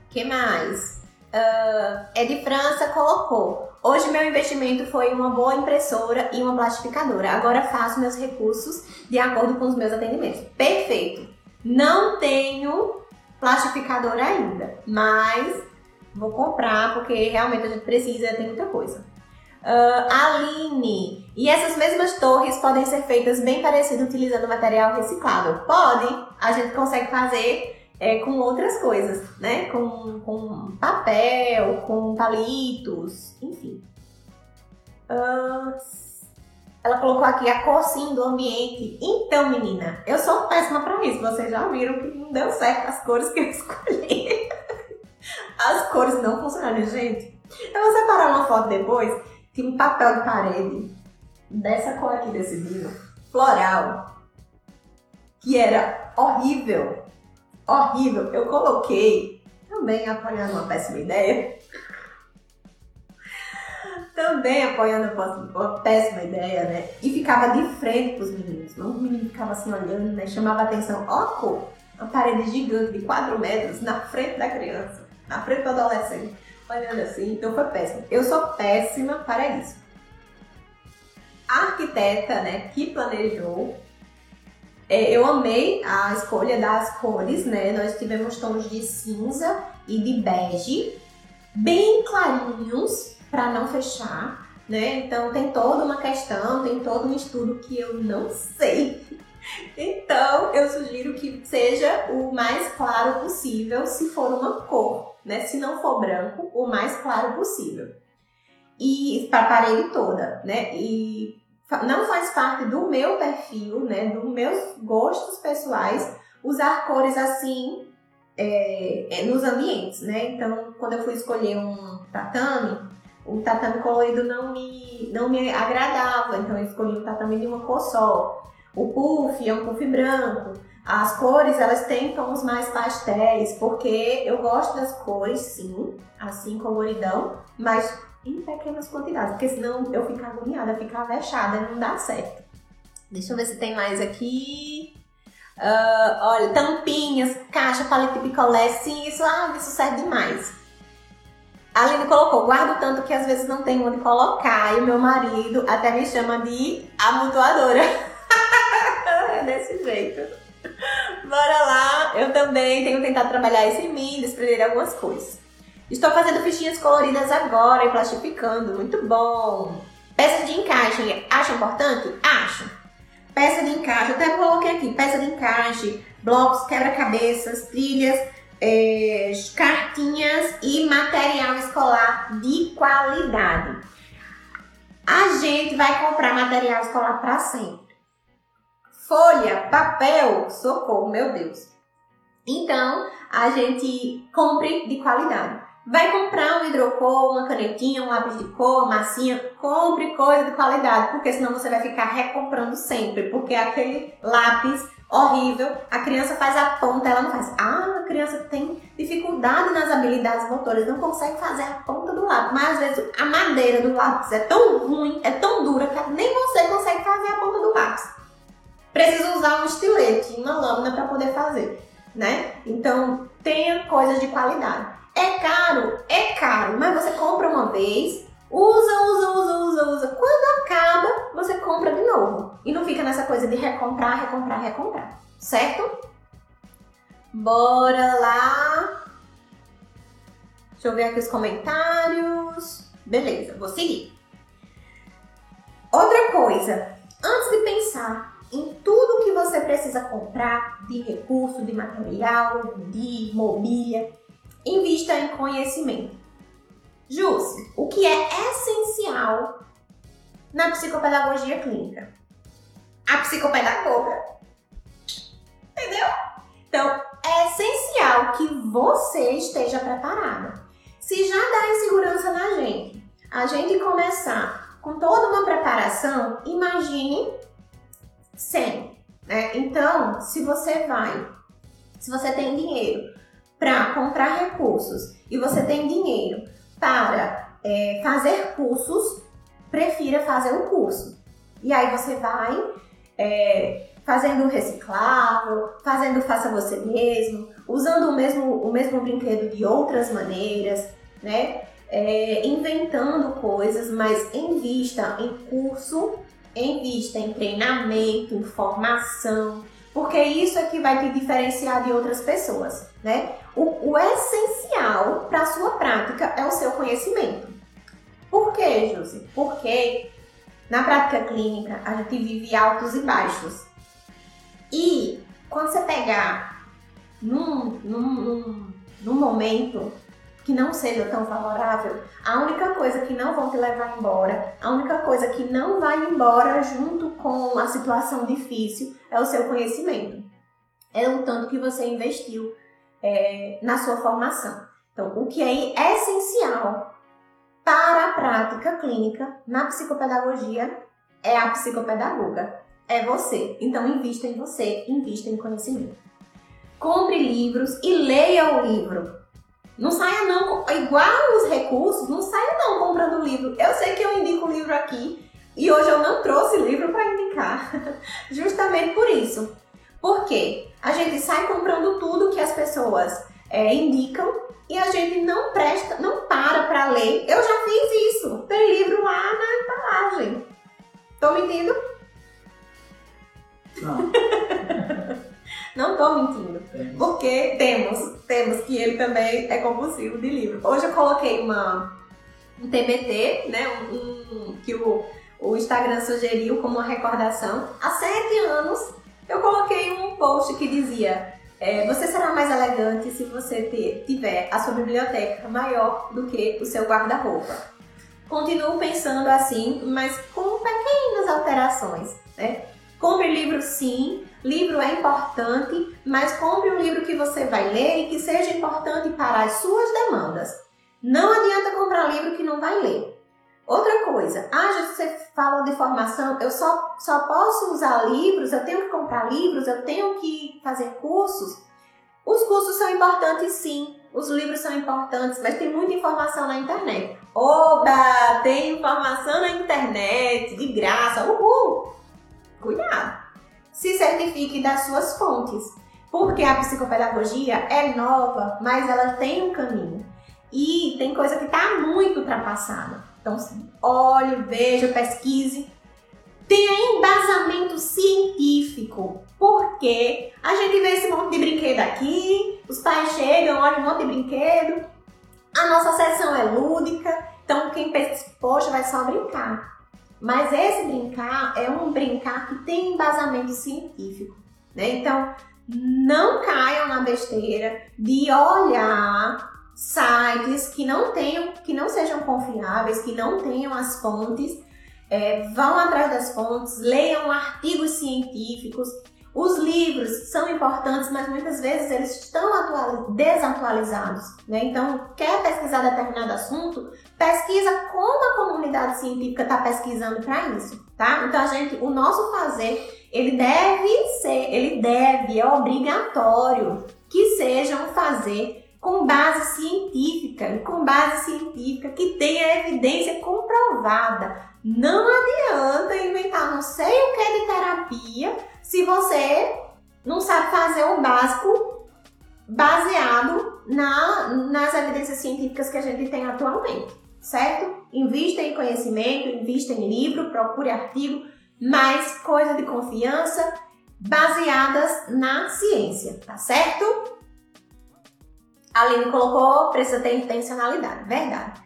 que mais? Uh, é de França colocou Hoje meu investimento foi uma boa impressora e uma plastificadora. Agora faço meus recursos de acordo com os meus atendimentos. Perfeito. Não tenho plastificadora ainda, mas vou comprar porque realmente a gente precisa, tem muita coisa. Uh, Aline, e essas mesmas torres podem ser feitas bem parecidas utilizando material reciclável? Podem, a gente consegue fazer é, com outras coisas, né? Com, com papel, com palitos, enfim. Uh, ela colocou aqui a cor sim do ambiente. Então, menina, eu sou péssima pra isso. Vocês já viram que não deu certo as cores que eu escolhi. As cores não funcionaram, gente. Eu vou separar uma foto depois. Um papel de parede dessa cor aqui desse vinho, floral, que era horrível horrível. Eu coloquei, também apoiando uma péssima ideia. também apoiando uma péssima ideia, né? E ficava de frente pros meninos. O menino ficava assim olhando, né? Chamava atenção. Ó, cor! Uma parede gigante de 4 metros na frente da criança, na frente do adolescente, olhando assim. Então foi péssimo. Eu sou péssima para isso. A arquiteta, né, que planejou é, eu amei a escolha das cores, né? Nós tivemos tons de cinza e de bege, bem clarinhos, para não fechar, né? Então tem toda uma questão, tem todo um estudo que eu não sei. Então eu sugiro que seja o mais claro possível, se for uma cor, né? Se não for branco, o mais claro possível. E para a parede toda, né? E não faz parte do meu perfil, né, dos meus gostos pessoais, usar cores assim é, é, nos ambientes, né? Então, quando eu fui escolher um tatame, o tatame colorido não me, não me agradava, então eu escolhi um tatame de uma cor só. O puff é um puff branco. As cores, elas têm tons mais pastéis, porque eu gosto das cores, sim, assim, coloridão, mas em pequenas quantidades, porque senão eu fico agoniada, fico avexada, não dá certo. Deixa eu ver se tem mais aqui. Uh, olha, tampinhas, caixa, paleta de picolé, sim, isso, ah, isso serve demais. A Aline colocou, guardo tanto que às vezes não tem onde colocar e meu marido até me chama de amontoadora. jeito. Bora lá, eu também tenho tentado trabalhar isso em mim, desprender algumas coisas. Estou fazendo fichinhas coloridas agora e plastificando. Muito bom! Peça de encaixe. Acha importante? Acho. Peça de encaixe. Até coloquei aqui. Peça de encaixe, blocos, quebra-cabeças, trilhas, é, cartinhas e material escolar de qualidade. A gente vai comprar material escolar para sempre. Folha, papel, socorro, meu Deus. Então, a gente compre de qualidade. Vai comprar um hidrocor, uma canetinha, um lápis de cor, massinha, compre coisa de qualidade, porque senão você vai ficar recomprando sempre, porque aquele lápis horrível, a criança faz a ponta, ela não faz. Ah, a criança tem dificuldade nas habilidades motoras, não consegue fazer a ponta do lápis, mas às vezes a madeira do lápis é tão ruim, é tão dura que nem você consegue fazer a ponta do lápis. Precisa usar um estilete, uma lâmina para poder fazer. né? Então, tenha coisas de qualidade. É caro? É caro, mas você compra uma vez, usa, usa, usa, usa, usa. Quando acaba, você compra de novo. E não fica nessa coisa de recomprar, recomprar, recomprar. Certo? Bora lá. Deixa eu ver aqui os comentários. Beleza, vou seguir. Outra coisa, antes de pensar em tudo que você precisa comprar de recurso, de material, de mobília, invista em conhecimento. Jússi, o que é essencial na psicopedagogia clínica? A psicopedagoga. Entendeu? Então, é essencial que você esteja preparada. Se já dá insegurança na gente, a gente começar com toda uma preparação, imagine sem. Né? Então, se você vai, se você tem dinheiro para comprar recursos e você tem dinheiro para é, fazer cursos, prefira fazer o curso. E aí você vai é, fazendo reciclável, fazendo faça você mesmo, usando o mesmo, o mesmo brinquedo de outras maneiras, né? É, inventando coisas, mas em vista em curso, em vista em treinamento, em formação, porque isso é que vai te diferenciar de outras pessoas, né? O, o essencial para a sua prática é o seu conhecimento. Por quê, Josi? Porque na prática clínica a gente vive altos e baixos. E quando você pegar num, num, num, num momento que não seja tão favorável, a única coisa que não vão te levar embora, a única coisa que não vai embora junto com a situação difícil é o seu conhecimento. É o tanto que você investiu é, na sua formação. Então, o que é essencial para a prática clínica na psicopedagogia é a psicopedagoga, é você. Então, invista em você, invista em conhecimento. Compre livros e leia o livro. Não saia não, igual os recursos, não saia não comprando livro. Eu sei que eu indico livro aqui e hoje eu não trouxe livro para indicar, justamente por isso. Porque a gente sai comprando tudo que as pessoas é, indicam e a gente não presta, não para para ler. Eu já fiz isso. Tem livro lá na embalagem. Tô mentindo? Não. Não tô mentindo. Porque temos, temos que ele também é compulsivo de livro. Hoje eu coloquei uma, um TBT, né? Um, um, que o, o Instagram sugeriu como uma recordação. Há sete anos eu coloquei um post que dizia é, você será mais elegante se você ter, tiver a sua biblioteca maior do que o seu guarda-roupa. Continuo pensando assim, mas com pequenas alterações. Né? Compre livro sim, livro é importante, mas compre um livro que você vai ler e que seja importante para as suas demandas. Não adianta comprar livro que não vai ler. Outra coisa, ah, já você falou de formação, eu só, só posso usar livros, eu tenho que comprar livros, eu tenho que fazer cursos. Os cursos são importantes sim, os livros são importantes, mas tem muita informação na internet. Oba, tem informação na internet, de graça, uhul! Cuidado. Se certifique das suas fontes, porque a psicopedagogia é nova, mas ela tem um caminho. E tem coisa que está muito ultrapassada. Então, olhe, veja, pesquise. Tenha embasamento científico. Porque a gente vê esse monte de brinquedo aqui, os pais chegam, olham um monte de brinquedo. A nossa sessão é lúdica, então quem pensa, poxa, vai só brincar. Mas esse brincar é um brincar que tem embasamento científico, né? Então, não caiam na besteira de olhar sites que não tenham, que não sejam confiáveis, que não tenham as fontes, é, vão atrás das fontes, leiam artigos científicos. Os livros são importantes, mas muitas vezes eles estão desatualizados. Né? Então, quer pesquisar determinado assunto, pesquisa como a comunidade científica está pesquisando para isso, tá? Então, a gente, o nosso fazer, ele deve ser, ele deve, é obrigatório que seja um fazer com base científica, com base científica que tenha evidência comprovada. Não adianta inventar não sei o que de terapia se você não sabe fazer o básico baseado na, nas evidências científicas que a gente tem atualmente, certo? Invista em conhecimento, invista em livro, procure artigo, mas coisa de confiança baseadas na ciência, tá certo? A Aline colocou, precisa ter intencionalidade, verdade.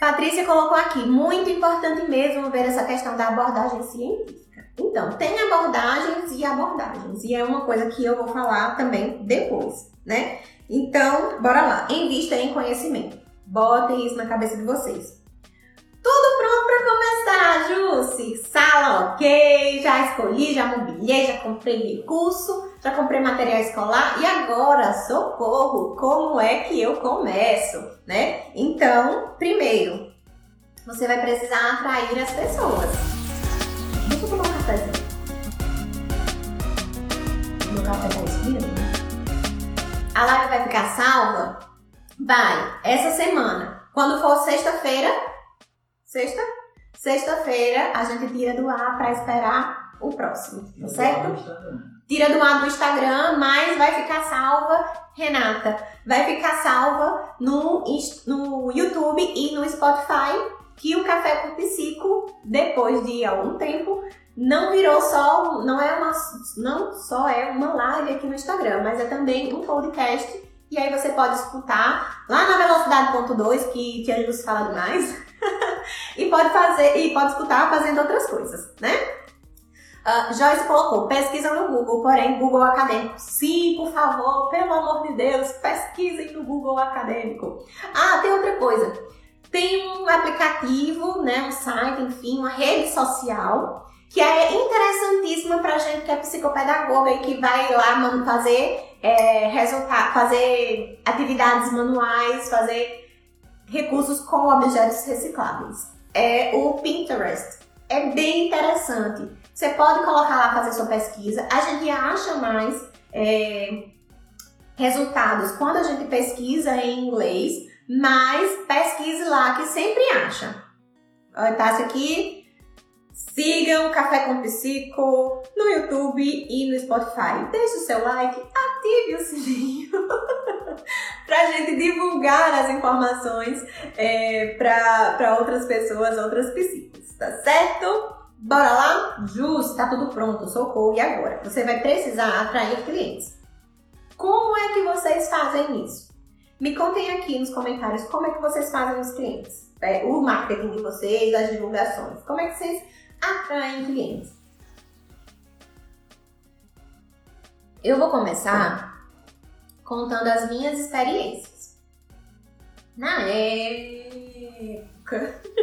Patrícia colocou aqui, muito importante mesmo ver essa questão da abordagem científica. Então, tem abordagens e abordagens, e é uma coisa que eu vou falar também depois, né? Então, bora lá, invista em conhecimento. Botem isso na cabeça de vocês. Tudo pronto para começar, Jussi? Sala ok, já escolhi, já mobiliei, já comprei recurso, já comprei material escolar e agora, socorro, como é que eu começo, né? Então, primeiro, você vai precisar atrair as pessoas. Deixa eu tomar cafezinho. Meu café tá esfriando. A live vai ficar salva? Vai, essa semana. Quando for sexta-feira, Sexta? Sexta-feira a gente tira do ar para esperar o próximo, tá certo? Tira do ar do Instagram, mas vai ficar salva, Renata, vai ficar salva no, no YouTube e no Spotify, que o Café com Psico, depois de algum tempo, não virou só, não é uma, não só é uma live aqui no Instagram, mas é também um podcast. E aí você pode escutar lá na velocidade.2, que Tia Luz fala demais. e pode fazer e pode escutar fazendo outras coisas, né? Uh, Joyce colocou, pesquisa no Google, porém Google Acadêmico. Sim, por favor, pelo amor de Deus, pesquisem no Google Acadêmico. Ah, tem outra coisa. Tem um aplicativo, né, um site, enfim, uma rede social que é interessantíssima para gente que é psicopedagoga e que vai lá fazer é, resultado, fazer atividades manuais, fazer recursos com objetos recicláveis. É o Pinterest. É bem interessante. Você pode colocar lá fazer sua pesquisa. A gente acha mais é, resultados quando a gente pesquisa em inglês, mas pesquise lá que sempre acha. Tá, isso aqui Sigam Café com Psico no YouTube e no Spotify. Deixe o seu like, ative o sininho para gente divulgar as informações é, para outras pessoas, outras psicos, tá certo? Bora lá? Justo, tá tudo pronto, socorro. E agora? Você vai precisar atrair clientes. Como é que vocês fazem isso? Me contem aqui nos comentários como é que vocês fazem os clientes. É, o marketing de vocês, as divulgações. Como é que vocês atraem clientes. Eu vou começar contando as minhas experiências. Na época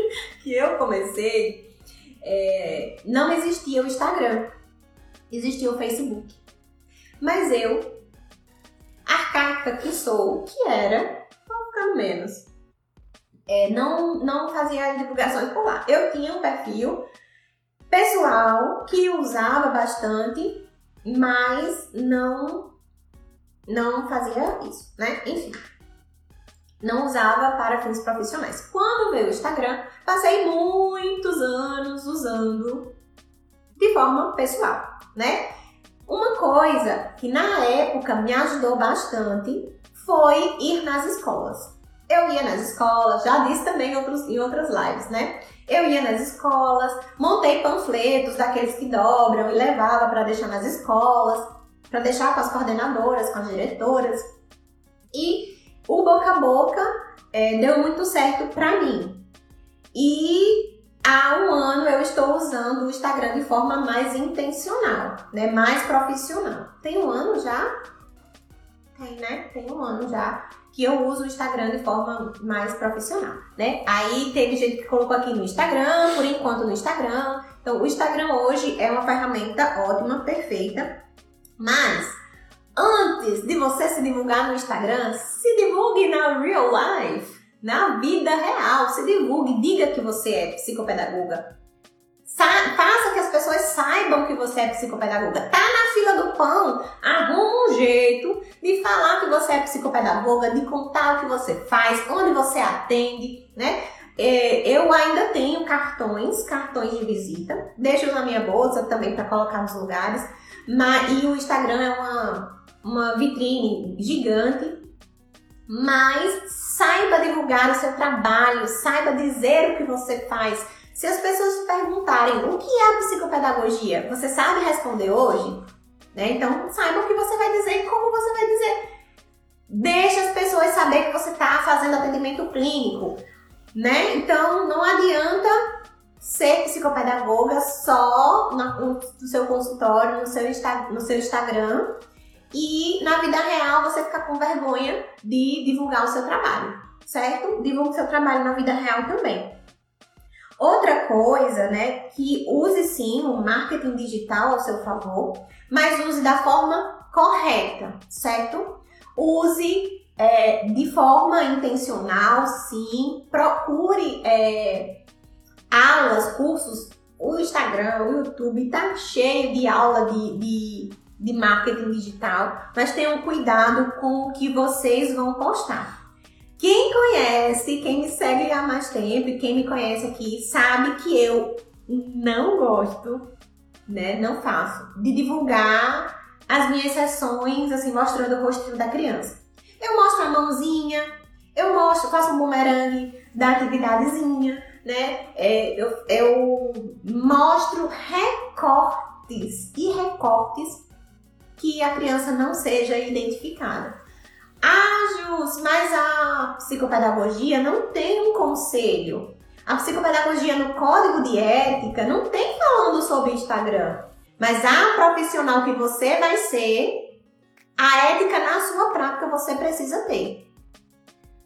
que eu comecei, é, não existia o Instagram, existia o Facebook. Mas eu, arcaica que sou, que era, vou ficando menos, é, não, não fazia divulgações por lá. Eu tinha um perfil pessoal que usava bastante, mas não não fazia isso, né? Enfim, não usava para fins profissionais. Quando veio o Instagram, passei muitos anos usando de forma pessoal, né? Uma coisa que na época me ajudou bastante foi ir nas escolas. Eu ia nas escolas, já disse também em, outros, em outras lives, né? Eu ia nas escolas, montei panfletos daqueles que dobram e levava para deixar nas escolas, para deixar com as coordenadoras, com as diretoras. E o boca a boca é, deu muito certo para mim. E há um ano eu estou usando o Instagram de forma mais intencional, né? Mais profissional. Tem um ano já? Tem, né? Tem um ano já que eu uso o Instagram de forma mais profissional, né? Aí teve gente que colocou aqui no Instagram, por enquanto no Instagram. Então, o Instagram hoje é uma ferramenta ótima, perfeita, mas antes de você se divulgar no Instagram, se divulgue na real life, na vida real, se divulgue, diga que você é psicopedagoga, faça que as pessoas saibam que você é psicopedagoga. Tá na fila do pão, arruma um jeito de falar que você é psicopedagoga, de contar o que você faz, onde você atende, né? É, eu ainda tenho cartões, cartões de visita, deixo na minha bolsa também para colocar nos lugares. Mas, e o Instagram é uma, uma vitrine gigante, mas saiba divulgar o seu trabalho, saiba dizer o que você faz. Se as pessoas perguntarem o que é a psicopedagogia, você sabe responder hoje? Né? Então, saiba o que você vai dizer e como você vai dizer. Deixe as pessoas saber que você está fazendo atendimento clínico, né? Então, não adianta ser psicopedagoga só no, seu consultório, no seu, no seu Instagram e na vida real você ficar com vergonha de divulgar o seu trabalho, certo? Divulgue o seu trabalho na vida real também. Outra coisa, né, que use sim o marketing digital ao seu favor, mas use da forma correta, certo? Use é, de forma intencional, sim. Procure é, aulas, cursos. O Instagram, o YouTube tá cheio de aula de, de, de marketing digital, mas tenham cuidado com o que vocês vão postar. Quem conhece, quem me segue há mais tempo e quem me conhece aqui, sabe que eu não gosto, né? Não faço, de divulgar as minhas sessões, assim, mostrando o rostinho da criança. Eu mostro a mãozinha, eu mostro, faço um bumerangue da atividadezinha, né? É, eu, eu mostro recortes e recortes que a criança não seja identificada. Ah, Jus, mas a psicopedagogia não tem um conselho. A psicopedagogia no código de ética não tem falando sobre Instagram. Mas a profissional que você vai ser, a ética na sua prática você precisa ter.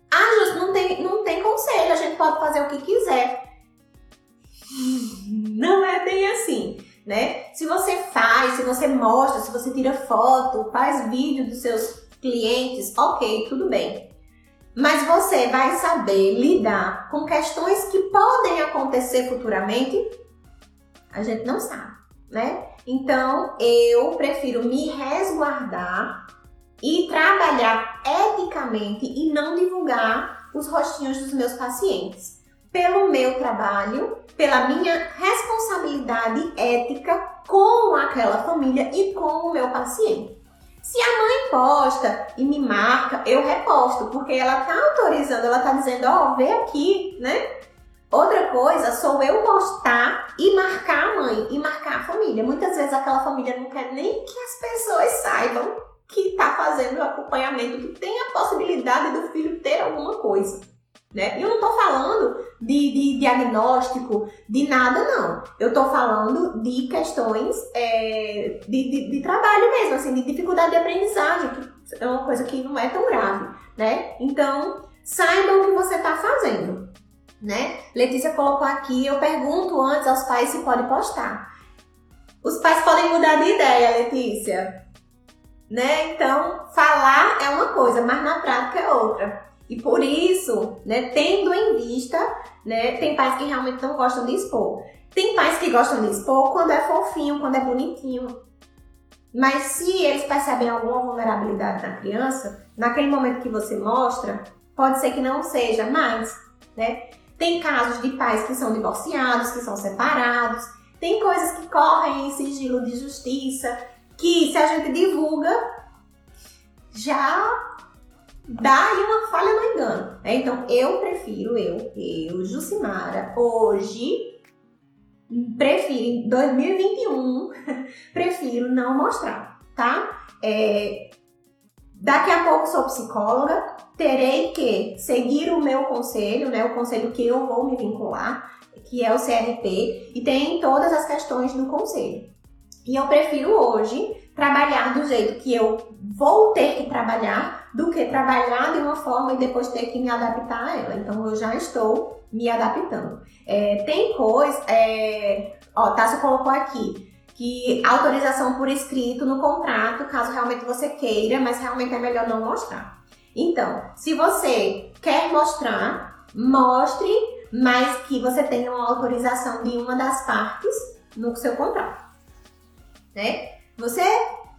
Ah, Jus, não tem, não tem conselho, a gente pode fazer o que quiser. Não é bem assim, né? Se você faz, se você mostra, se você tira foto, faz vídeo dos seus clientes, ok, tudo bem. Mas você vai saber lidar com questões que podem acontecer futuramente? A gente não sabe, né? Então eu prefiro me resguardar e trabalhar eticamente e não divulgar os rostinhos dos meus pacientes. Pelo meu trabalho, pela minha responsabilidade ética com aquela família e com o meu paciente. Se a mãe posta e me marca, eu reposto, porque ela tá autorizando, ela tá dizendo, ó, oh, vê aqui, né? Outra coisa sou eu postar e marcar a mãe e marcar a família. Muitas vezes aquela família não quer nem que as pessoas saibam que tá fazendo o acompanhamento, que tem a possibilidade do filho ter alguma coisa. Né? Eu não estou falando de, de, diagnóstico, de nada, não. Eu estou falando de questões é, de, de, de, trabalho mesmo, assim, de dificuldade de aprendizagem, que é uma coisa que não é tão grave, né? Então, saiba o que você está fazendo, né? Letícia colocou aqui, eu pergunto antes aos pais se pode postar. Os pais podem mudar de ideia, Letícia. Né? Então, falar é uma coisa, mas na prática é outra. E por isso, né, tendo em vista, né, tem pais que realmente não gostam de expor. Tem pais que gostam de expor quando é fofinho, quando é bonitinho. Mas se eles percebem alguma vulnerabilidade na criança, naquele momento que você mostra, pode ser que não seja mais, né? Tem casos de pais que são divorciados, que são separados, tem coisas que correm em sigilo de justiça, que se a gente divulga, já dá uma falha no engano. Né? Então, eu prefiro, eu, eu, Jucimara, hoje, prefiro, em 2021, prefiro não mostrar, tá? É, daqui a pouco sou psicóloga, terei que seguir o meu conselho, né? O conselho que eu vou me vincular, que é o CRP, e tem todas as questões do conselho. E eu prefiro hoje trabalhar do jeito que eu vou ter que trabalhar do que trabalhar de uma forma e depois ter que me adaptar a ela. Então eu já estou me adaptando. É, tem coisa, é, ó, Tássio colocou aqui que autorização por escrito no contrato, caso realmente você queira, mas realmente é melhor não mostrar. Então, se você quer mostrar, mostre, mas que você tenha uma autorização de uma das partes no seu contrato, né? Você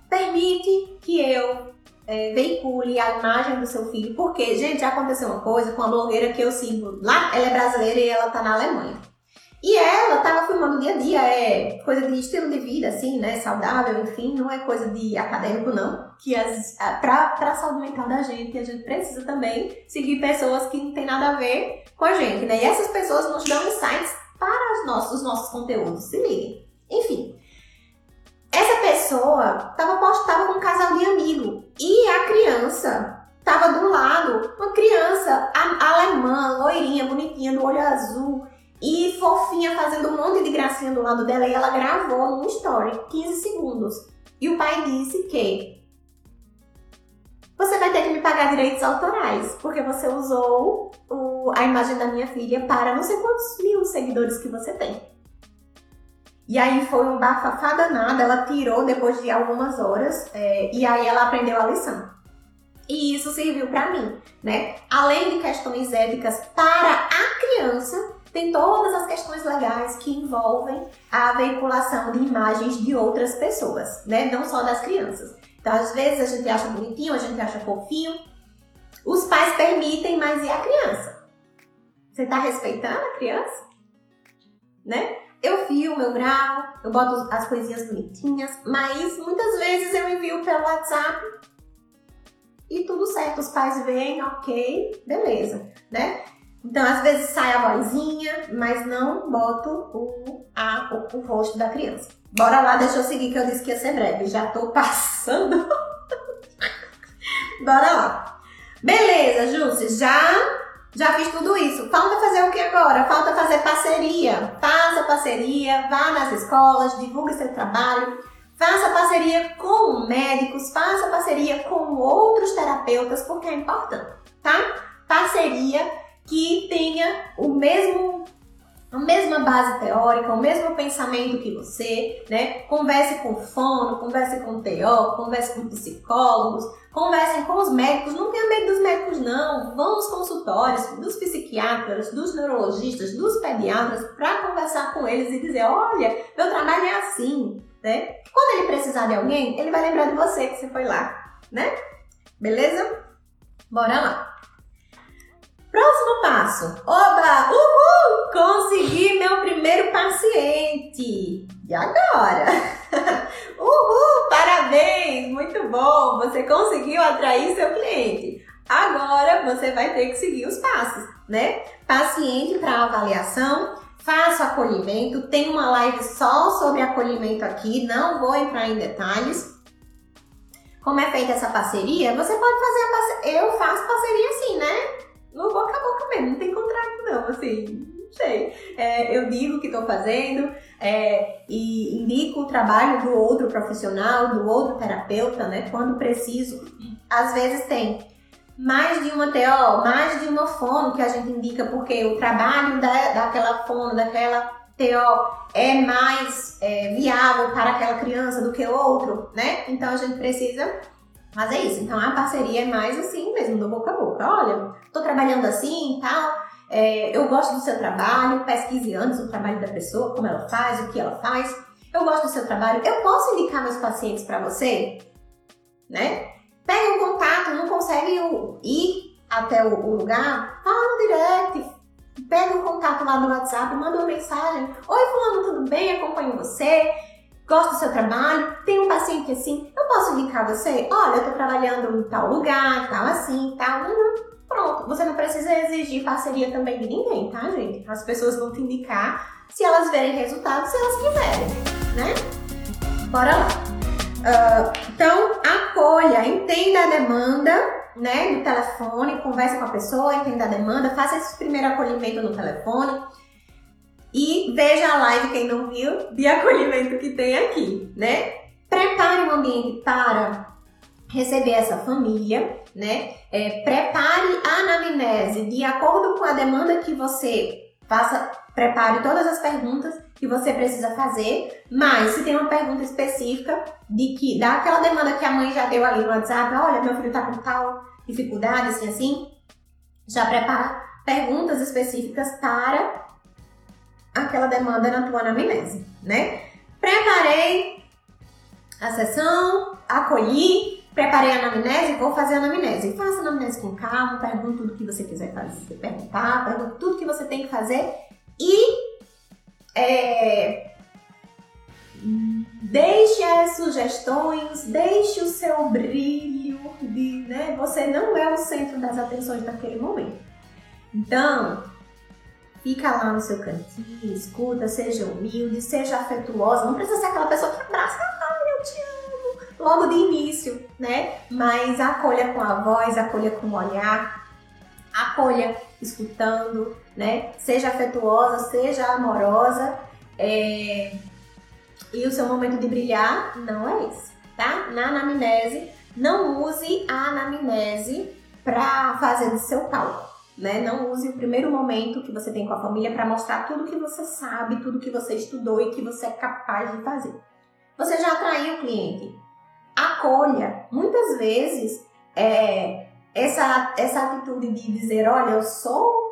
permite que eu é, veicule a imagem do seu filho, porque, gente, já aconteceu uma coisa com a blogueira que eu sigo lá, ela é brasileira e ela tá na Alemanha. E ela tava filmando o dia a dia, é coisa de estilo de vida, assim, né? Saudável, enfim, não é coisa de acadêmico, não. Que as, pra, pra saúde mental da gente, a gente precisa também seguir pessoas que não tem nada a ver com a gente, né? E essas pessoas nos dão insights para os nossos, os nossos conteúdos, se liguem. Enfim, essa pessoa tava postada com um casal de amigo e a criança tava do lado, uma criança alemã, loirinha, bonitinha, do olho azul e fofinha, fazendo um monte de gracinha do lado dela e ela gravou num story, 15 segundos. E o pai disse que você vai ter que me pagar direitos autorais, porque você usou o, a imagem da minha filha para não sei quantos mil seguidores que você tem. E aí foi um bafafá danado, ela tirou depois de algumas horas, é, e aí ela aprendeu a lição. E isso serviu para mim, né? Além de questões éticas para a criança, tem todas as questões legais que envolvem a veiculação de imagens de outras pessoas, né? Não só das crianças. Então, às vezes a gente acha bonitinho, a gente acha fofinho. Os pais permitem, mas e a criança? Você tá respeitando a criança? Né? Eu filmo, eu gravo, eu boto as coisinhas bonitinhas, mas muitas vezes eu envio pelo WhatsApp e tudo certo, os pais veem, ok, beleza, né? Então, às vezes sai a vozinha, mas não boto o, a, o, o, rosto da criança. Bora lá, deixa eu seguir que eu disse que ia ser breve. Já tô passando. Bora lá. Beleza, Júcia, já já fiz tudo isso. Falta fazer o que agora? Falta fazer parceria. Faça parceria, vá nas escolas, divulgue seu trabalho. Faça parceria com médicos, faça parceria com outros terapeutas, porque é importante, tá? Parceria que tenha o mesmo a mesma base teórica, o mesmo pensamento que você, né? Converse com fono, converse com TO, converse com psicólogos, conversem com os médicos, não tenha medo dos médicos não, vão aos consultórios dos psiquiatras, dos neurologistas, dos pediatras para conversar com eles e dizer, olha, meu trabalho é assim, né? Quando ele precisar de alguém, ele vai lembrar de você que você foi lá, né? Beleza? Bora lá. Próximo passo. Oba! Uhul! Consegui meu primeiro paciente. E agora? Uhul! Parabéns! Muito bom! Você conseguiu atrair seu cliente. Agora você vai ter que seguir os passos, né? Paciente para avaliação, faça acolhimento. Tem uma live só sobre acolhimento aqui, não vou entrar em detalhes. Como é feita essa parceria? Você pode fazer a parceria. Eu faço parceria assim, né? no boca a boca mesmo, não tem contrato não, assim, sei. É, eu digo que estou fazendo é, e indico o trabalho do outro profissional, do outro terapeuta, né, quando preciso. Às vezes tem mais de uma TO, mais de uma fono que a gente indica, porque o trabalho da, daquela fono, daquela TO é mais é, viável para aquela criança do que o outro, né? Então a gente precisa é isso, então a parceria é mais assim mesmo, do boca a boca. Olha, tô trabalhando assim e tal, é, eu gosto do seu trabalho, pesquise antes o trabalho da pessoa, como ela faz, o que ela faz. Eu gosto do seu trabalho, eu posso indicar meus pacientes para você? Né? Pega um contato, não consegue ir até o, o lugar, fala no direct, pega um contato lá no WhatsApp, manda uma mensagem. Oi, fulano, tudo bem? Acompanho você gosto do seu trabalho, tem um paciente assim, eu posso indicar você? Olha, eu tô trabalhando em tal lugar, tal assim, tal. Uhum. Pronto, você não precisa exigir parceria também de ninguém, tá, gente? As pessoas vão te indicar se elas verem resultados, se elas quiserem, né? Bora lá. Uh, então, acolha, entenda a demanda, né, no telefone, converse com a pessoa, entenda a demanda, faça esse primeiro acolhimento no telefone e veja a live, quem não viu, de acolhimento que tem aqui, né? Prepare um ambiente para receber essa família, né? É, prepare a anamnese de acordo com a demanda que você faça, prepare todas as perguntas que você precisa fazer, mas se tem uma pergunta específica de que daquela demanda que a mãe já deu ali no WhatsApp, olha, meu filho tá com tal dificuldade, assim, assim, já prepara perguntas específicas para aquela demanda na tua anamnese, né? Preparei a sessão, acolhi, preparei a anamnese, vou fazer a anamnese. Faça a anamnese com calma, pergunte tudo que você quiser fazer, perguntar, pergunte tudo que você tem que fazer e é, deixe as sugestões, deixe o seu brilho, de, né? Você não é o centro das atenções naquele momento. Então, fica lá no seu cantinho, escuta, seja humilde, seja afetuosa. Não precisa ser aquela pessoa que abraça, ai, eu te amo, logo de início, né? Mas acolha com a voz, acolha com o olhar, acolha escutando, né? Seja afetuosa, seja amorosa. É... E o seu momento de brilhar não é esse, tá? Na anamnese, não use a anamnese para fazer de seu palco. Né? Não use o primeiro momento que você tem com a família para mostrar tudo que você sabe, tudo que você estudou e que você é capaz de fazer. Você já atraiu o cliente. Acolha. Muitas vezes, é, essa, essa atitude de dizer, olha, eu sou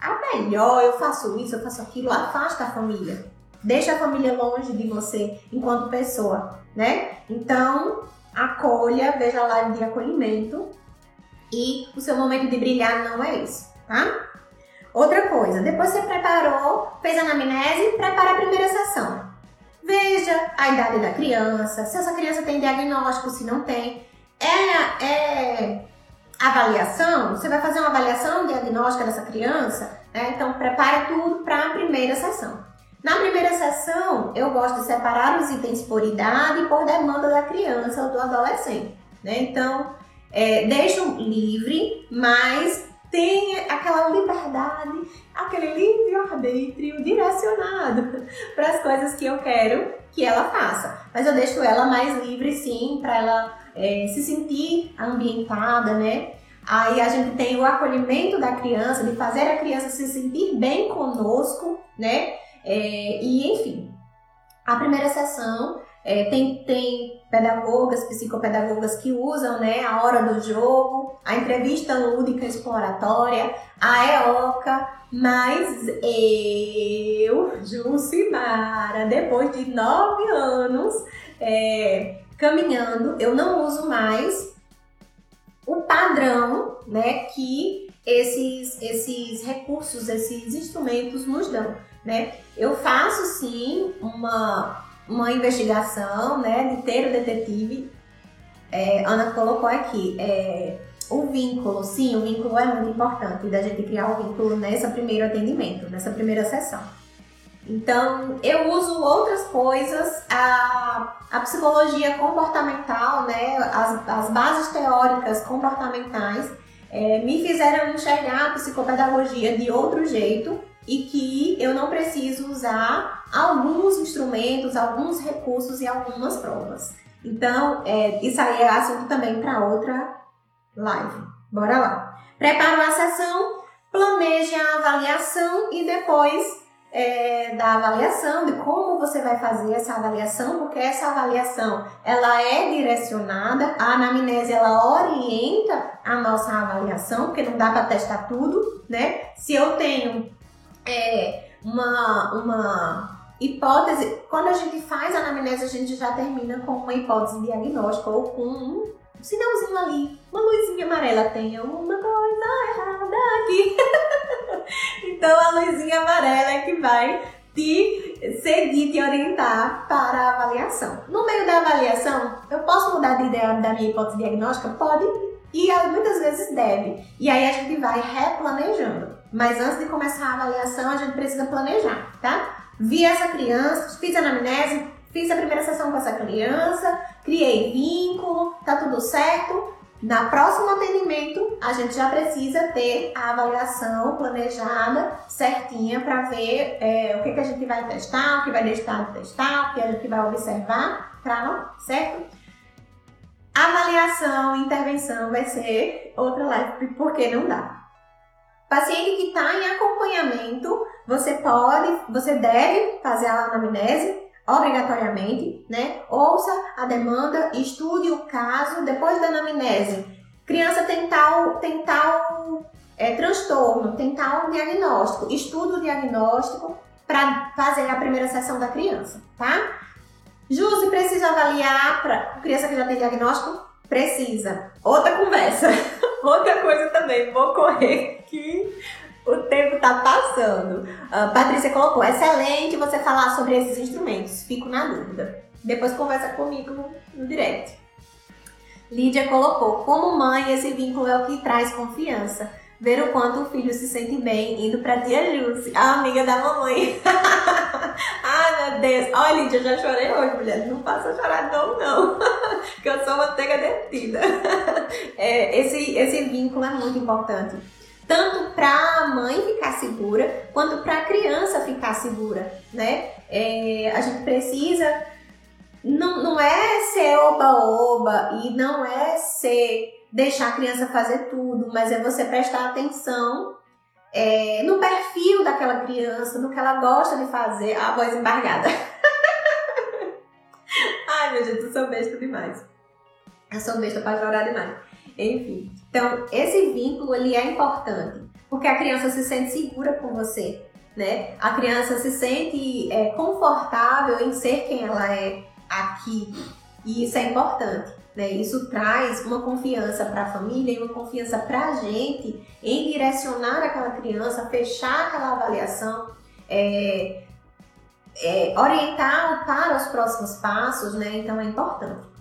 a melhor, eu faço isso, eu faço aquilo, afasta a família. Deixa a família longe de você enquanto pessoa, né? Então, acolha, veja a live de acolhimento e o seu momento de brilhar não é isso, tá? Outra coisa, depois você preparou, fez a anamnese, prepara a primeira sessão. Veja a idade da criança, se essa criança tem diagnóstico, se não tem. É, é avaliação, você vai fazer uma avaliação diagnóstica dessa criança, né? Então prepare tudo para a primeira sessão. Na primeira sessão, eu gosto de separar os itens por idade e por demanda da criança ou do adolescente, né? Então, é, deixo livre, mas tem aquela liberdade, aquele livre-arbítrio direcionado para as coisas que eu quero que ela faça. Mas eu deixo ela mais livre, sim, para ela é, se sentir ambientada, né? Aí a gente tem o acolhimento da criança, de fazer a criança se sentir bem conosco, né? É, e enfim, a primeira sessão é, tem, tem pedagogas, psicopedagogas que usam né, a hora do jogo, a entrevista lúdica exploratória, a EOCA, mas eu, Jucimara, depois de nove anos é, caminhando, eu não uso mais o padrão né, que esses, esses recursos, esses instrumentos nos dão. Né? Eu faço sim uma, uma investigação né, de ter o detetive. É, Ana colocou aqui. É, o vínculo, sim, o vínculo é muito importante da gente criar o um vínculo nessa primeiro atendimento, nessa primeira sessão. Então, eu uso outras coisas, a, a psicologia comportamental, né, as, as bases teóricas comportamentais, é, me fizeram enxergar a psicopedagogia de outro jeito e que eu não preciso usar alguns instrumentos, alguns recursos e algumas provas. Então, é, isso aí é assunto também para outra live. Bora lá. Prepara a sessão, planeje a avaliação e depois é, da avaliação, de como você vai fazer essa avaliação, porque essa avaliação ela é direcionada, a anamnese ela orienta a nossa avaliação, porque não dá para testar tudo, né? Se eu tenho é, uma, uma hipótese, quando a gente faz a anamnese, a gente já termina com uma hipótese diagnóstica ou com um sinalzinho ali, uma luzinha amarela, tem uma coisa errada aqui. então a luzinha amarela é que vai te seguir, te orientar para a avaliação. No meio da avaliação, eu posso mudar de ideia da minha hipótese diagnóstica? Pode, e muitas vezes deve. E aí a gente vai replanejando. Mas antes de começar a avaliação, a gente precisa planejar, tá? Vi essa criança, fiz a anamnese, fiz a primeira sessão com essa criança, criei vínculo, tá tudo certo. Na próximo atendimento, a gente já precisa ter a avaliação planejada, certinha, para ver é, o que, que a gente vai testar, o que vai deixar de testar, o que a gente vai observar, tá? Certo? Avaliação, intervenção vai ser outra live, porque não dá. Paciente que está em acompanhamento, você pode, você deve fazer a anamnese obrigatoriamente, né? Ouça a demanda, estude o caso, depois da anamnese. Criança tem tal, tem tal é, transtorno, tem tal diagnóstico. Estude o diagnóstico para fazer a primeira sessão da criança, tá? Júzi, precisa avaliar para criança que já tem diagnóstico? Precisa. Outra conversa. Outra coisa também, vou correr aqui o tempo tá passando. Uh, Patrícia colocou, excelente você falar sobre esses instrumentos. Fico na dúvida. Depois conversa comigo no, no direct. Lídia colocou, como mãe, esse vínculo é o que traz confiança. Ver o quanto o filho se sente bem indo pra tia Júcia, a amiga da mamãe. Ai, meu Deus. Olha, Lídia, eu já chorei hoje, mulher. Não faça chorar não, não. que eu sou manteiga derretida. é, esse, esse vínculo é muito importante tanto para a mãe ficar segura quanto para a criança ficar segura, né? É, a gente precisa não, não é ser oba-oba e não é ser deixar a criança fazer tudo, mas é você prestar atenção é, no perfil daquela criança, no que ela gosta de fazer. A voz embargada. Ai, meu Deus, eu sou besta demais. Eu sou besta para chorar demais. Enfim, então esse vínculo ele é importante porque a criança se sente segura com você, né? A criança se sente é, confortável em ser quem ela é aqui e isso é importante. Né? Isso traz uma confiança para a família e uma confiança para a gente em direcionar aquela criança, fechar aquela avaliação, é, é, orientar para os próximos passos, né? Então é importante.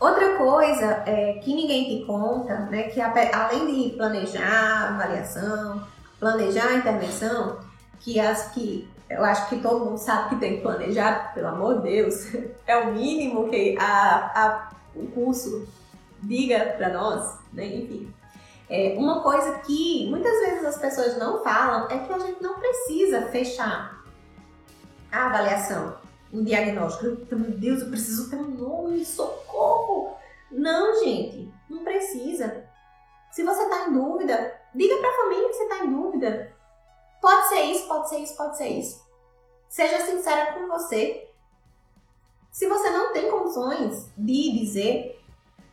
Outra coisa é, que ninguém te conta, né, que além de planejar avaliação, planejar a intervenção, que as que eu acho que todo mundo sabe que tem que planejar, pelo amor de Deus, é o mínimo que a, a, o curso diga para nós, né? Enfim. É, uma coisa que muitas vezes as pessoas não falam é que a gente não precisa fechar a avaliação um diagnóstico. Meu Deus, eu preciso ter um nome, socorro! Não, gente, não precisa. Se você está em dúvida, diga para a família que você está em dúvida. Pode ser isso, pode ser isso, pode ser isso. Seja sincera com você. Se você não tem condições de dizer,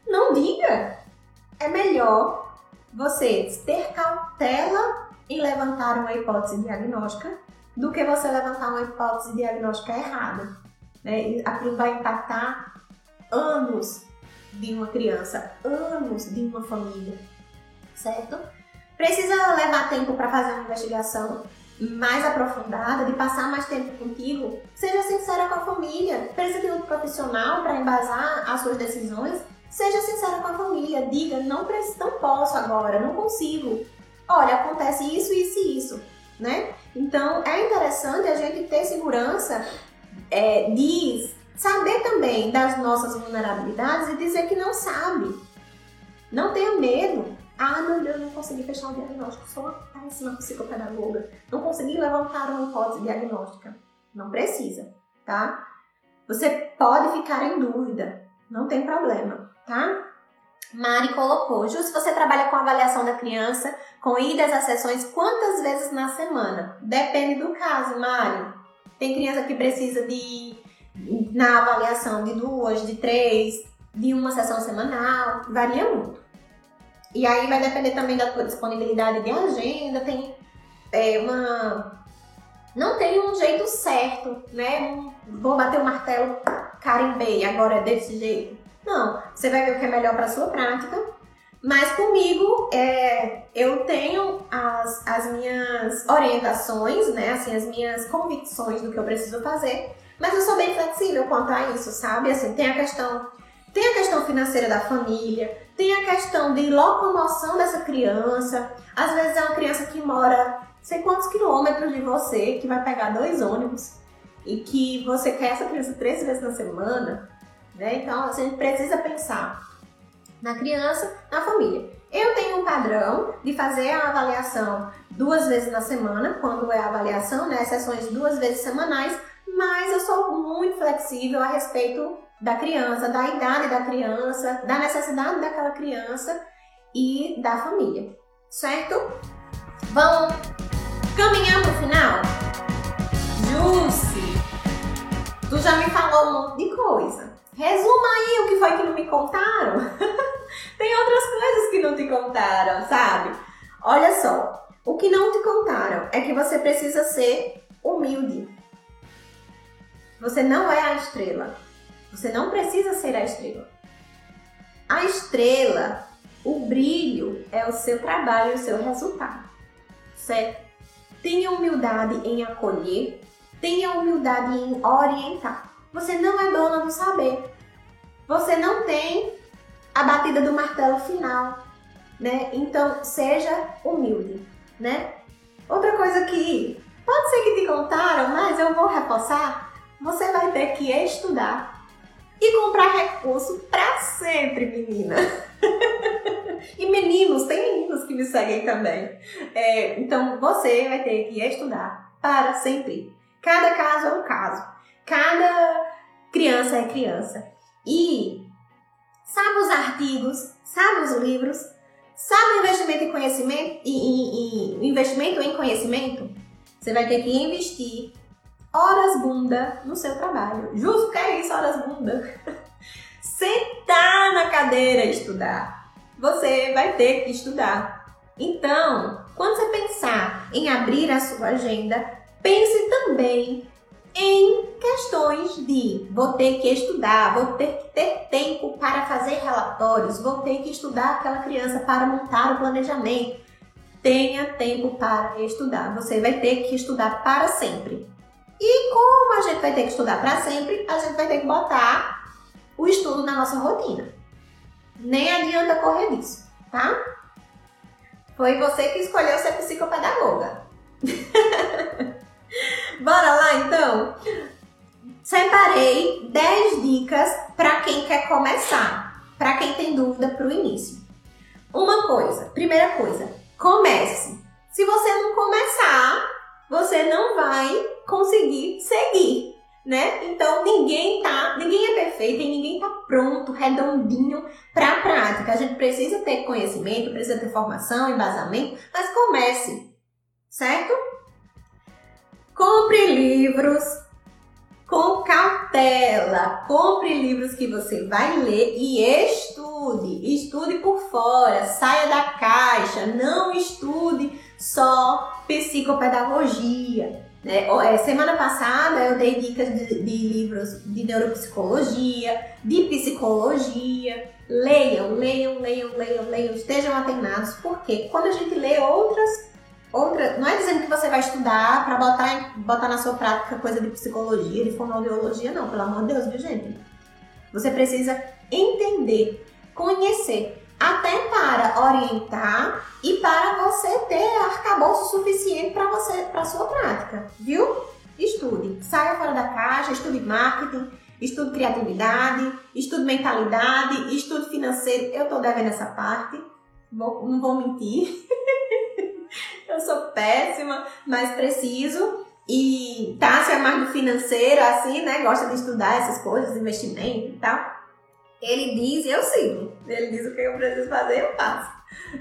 não diga. É melhor você ter cautela em levantar uma hipótese diagnóstica do que você levantar uma hipótese diagnóstica errada. Né? Aquilo vai impactar anos de uma criança, anos de uma família, certo? Precisa levar tempo para fazer uma investigação mais aprofundada, de passar mais tempo contigo. Seja sincera com a família. Precisa de um profissional para embasar as suas decisões. Seja sincera com a família. Diga, não, não posso agora, não consigo. Olha, acontece isso, isso e isso né? Então é interessante a gente ter segurança é, de saber também das nossas vulnerabilidades e dizer que não sabe. Não tenha medo. Ah, meu Deus, não consegui fechar o diagnóstico, sou uma péssima psicopedagoga. Não consegui levantar uma hipótese diagnóstica. Não precisa, tá? Você pode ficar em dúvida, não tem problema, tá? Mari colocou, Ju, se você trabalha com avaliação da criança, com idas às sessões, quantas vezes na semana? Depende do caso, Mari. Tem criança que precisa de, na avaliação, de duas, de três, de uma sessão semanal, varia muito. E aí vai depender também da tua disponibilidade de agenda, tem é, uma... Não tem um jeito certo, né? Vou bater o martelo, carimbei, agora é desse jeito não, você vai ver o que é melhor para sua prática. Mas comigo, é, eu tenho as, as minhas orientações, né? Assim, as minhas convicções do que eu preciso fazer. Mas eu sou bem flexível quanto a isso, sabe? Assim, tem a questão, tem a questão financeira da família, tem a questão de locomoção dessa criança. Às vezes é uma criança que mora sei quantos quilômetros de você, que vai pegar dois ônibus e que você quer essa criança três vezes na semana. Né? Então, a gente precisa pensar na criança, na família. Eu tenho um padrão de fazer a avaliação duas vezes na semana, quando é a avaliação, né? Sessões duas vezes semanais, mas eu sou muito flexível a respeito da criança, da idade da criança, da necessidade daquela criança e da família, certo? Vamos caminhar para o final? Jusce, tu já me falou um monte de coisa. Resuma aí o que foi que não me contaram. Tem outras coisas que não te contaram, sabe? Olha só, o que não te contaram é que você precisa ser humilde. Você não é a estrela. Você não precisa ser a estrela. A estrela, o brilho é o seu trabalho, o seu resultado. certo? Tenha humildade em acolher, tenha humildade em orientar. Você não é dona do saber. Você não tem a batida do martelo final, né? Então, seja humilde, né? Outra coisa que pode ser que te contaram, mas eu vou reforçar, você vai ter que estudar e comprar recurso para sempre, menina. e meninos, tem meninos que me seguem também. É, então você vai ter que estudar para sempre. Cada caso é um caso. Cada criança é criança. E sabe os artigos, sabe os livros, sabe o investimento em conhecimento e, e, e investimento em conhecimento? Você vai ter que investir horas bunda no seu trabalho. Justo que é isso, horas bunda. Sentar na cadeira e estudar. Você vai ter que estudar. Então, quando você pensar em abrir a sua agenda, pense também em questões de vou ter que estudar, vou ter que ter tempo para fazer relatórios, vou ter que estudar aquela criança para montar o planejamento. Tenha tempo para estudar. Você vai ter que estudar para sempre. E como a gente vai ter que estudar para sempre, a gente vai ter que botar o estudo na nossa rotina. Nem adianta correr disso, tá? Foi você que escolheu ser psicopedagoga. Bora lá então? Separei 10 dicas para quem quer começar, para quem tem dúvida para o início. Uma coisa, primeira coisa, comece. Se você não começar, você não vai conseguir seguir, né? Então ninguém tá, ninguém é perfeito e ninguém tá pronto, redondinho para a prática. A gente precisa ter conhecimento, precisa ter formação, embasamento, mas comece, certo? Compre livros com cautela. Compre livros que você vai ler e estude. Estude por fora, saia da caixa, não estude só psicopedagogia. Né? É, semana passada eu dei dicas de, de, livros de neuropsicologia, de psicologia. Leiam, leiam, leiam, leiam, leiam, estejam atenados, porque quando a gente lê outras outra, não é dizendo que você vai estudar para botar, botar na sua prática coisa de psicologia, de fonoaudiologia, não, pelo amor de Deus, viu, gente? Você precisa entender, conhecer, até para orientar e para você ter arcabouço suficiente para você, para sua prática, viu? Estude, saia fora da caixa, estude marketing, estude criatividade, estude mentalidade, estude financeiro. Eu tô devendo essa parte, vou, não vou mentir. eu sou péssima, mas preciso. E Tássia é mais do financeiro, assim, né? Gosta de estudar essas coisas, investimento e tal. Ele diz e eu sigo. Ele diz o que eu preciso fazer, eu faço.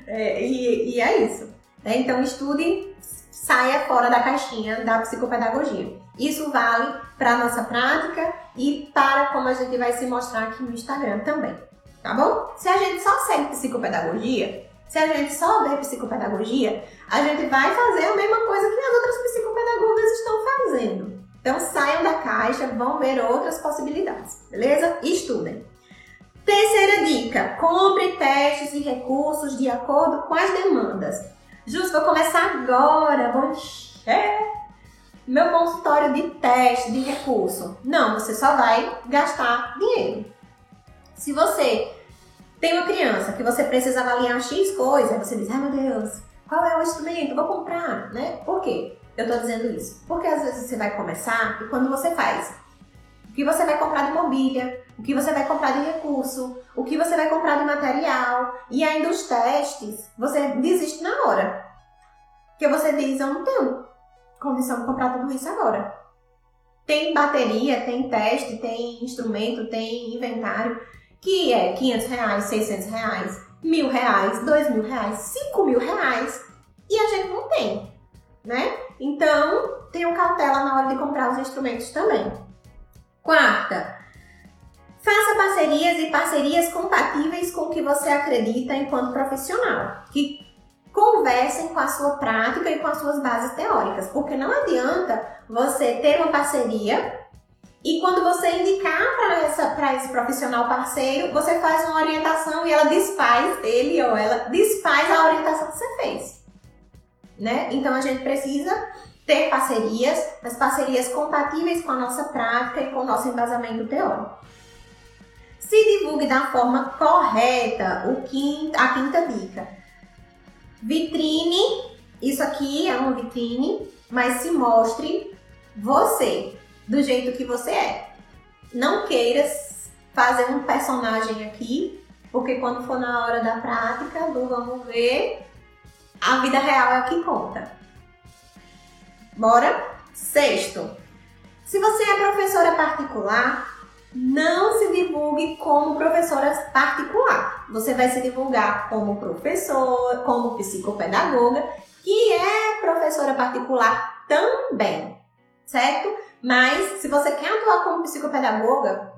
É, e, e, é isso. Né? Então estude, saia fora da caixinha da psicopedagogia. Isso vale para a nossa prática e para como a gente vai se mostrar aqui no Instagram também. Tá bom? Se a gente só segue psicopedagogia, se a gente só vê psicopedagogia, a gente vai fazer a mesma coisa que as outras psicopedagogas estão fazendo. Então saiam da caixa, vão ver outras possibilidades, beleza? Estudem. Terceira dica: compre testes e recursos de acordo com as demandas. Justo, vou começar agora, vou encher meu consultório de teste, de recurso. Não, você só vai gastar dinheiro. Se você tem uma criança que você precisa avaliar X coisa, você diz, ai meu Deus, qual é o instrumento? Vou comprar, né? Por quê? Eu tô dizendo isso. Porque às vezes você vai começar e quando você faz o que você vai comprar de mobília, o que você vai comprar de recurso, o que você vai comprar de material e ainda os testes, você desiste na hora. Porque você diz, eu não tenho condição de comprar tudo isso agora. Tem bateria, tem teste, tem instrumento, tem inventário que é 500 reais, 600 reais, mil reais, dois mil reais, cinco mil reais e a gente não tem, né? Então, tenham cautela na hora de comprar os instrumentos também. Quarta, parcerias e parcerias compatíveis com o que você acredita enquanto profissional, que conversem com a sua prática e com as suas bases teóricas, porque não adianta você ter uma parceria e quando você indicar para esse profissional parceiro, você faz uma orientação e ela desfaz, ele ou ela desfaz a orientação que você fez. né? Então a gente precisa ter parcerias, mas parcerias compatíveis com a nossa prática e com o nosso embasamento teórico. Se divulgue da forma correta, o quinta, a quinta dica. Vitrine, isso aqui é uma vitrine, mas se mostre você, do jeito que você é. Não queiras fazer um personagem aqui, porque quando for na hora da prática, do vamos ver, a vida real é o que conta. Bora? Sexto, se você é professora particular, não se divulgue como professora particular. Você vai se divulgar como professor, como psicopedagoga, que é professora particular também, certo? Mas se você quer atuar como psicopedagoga,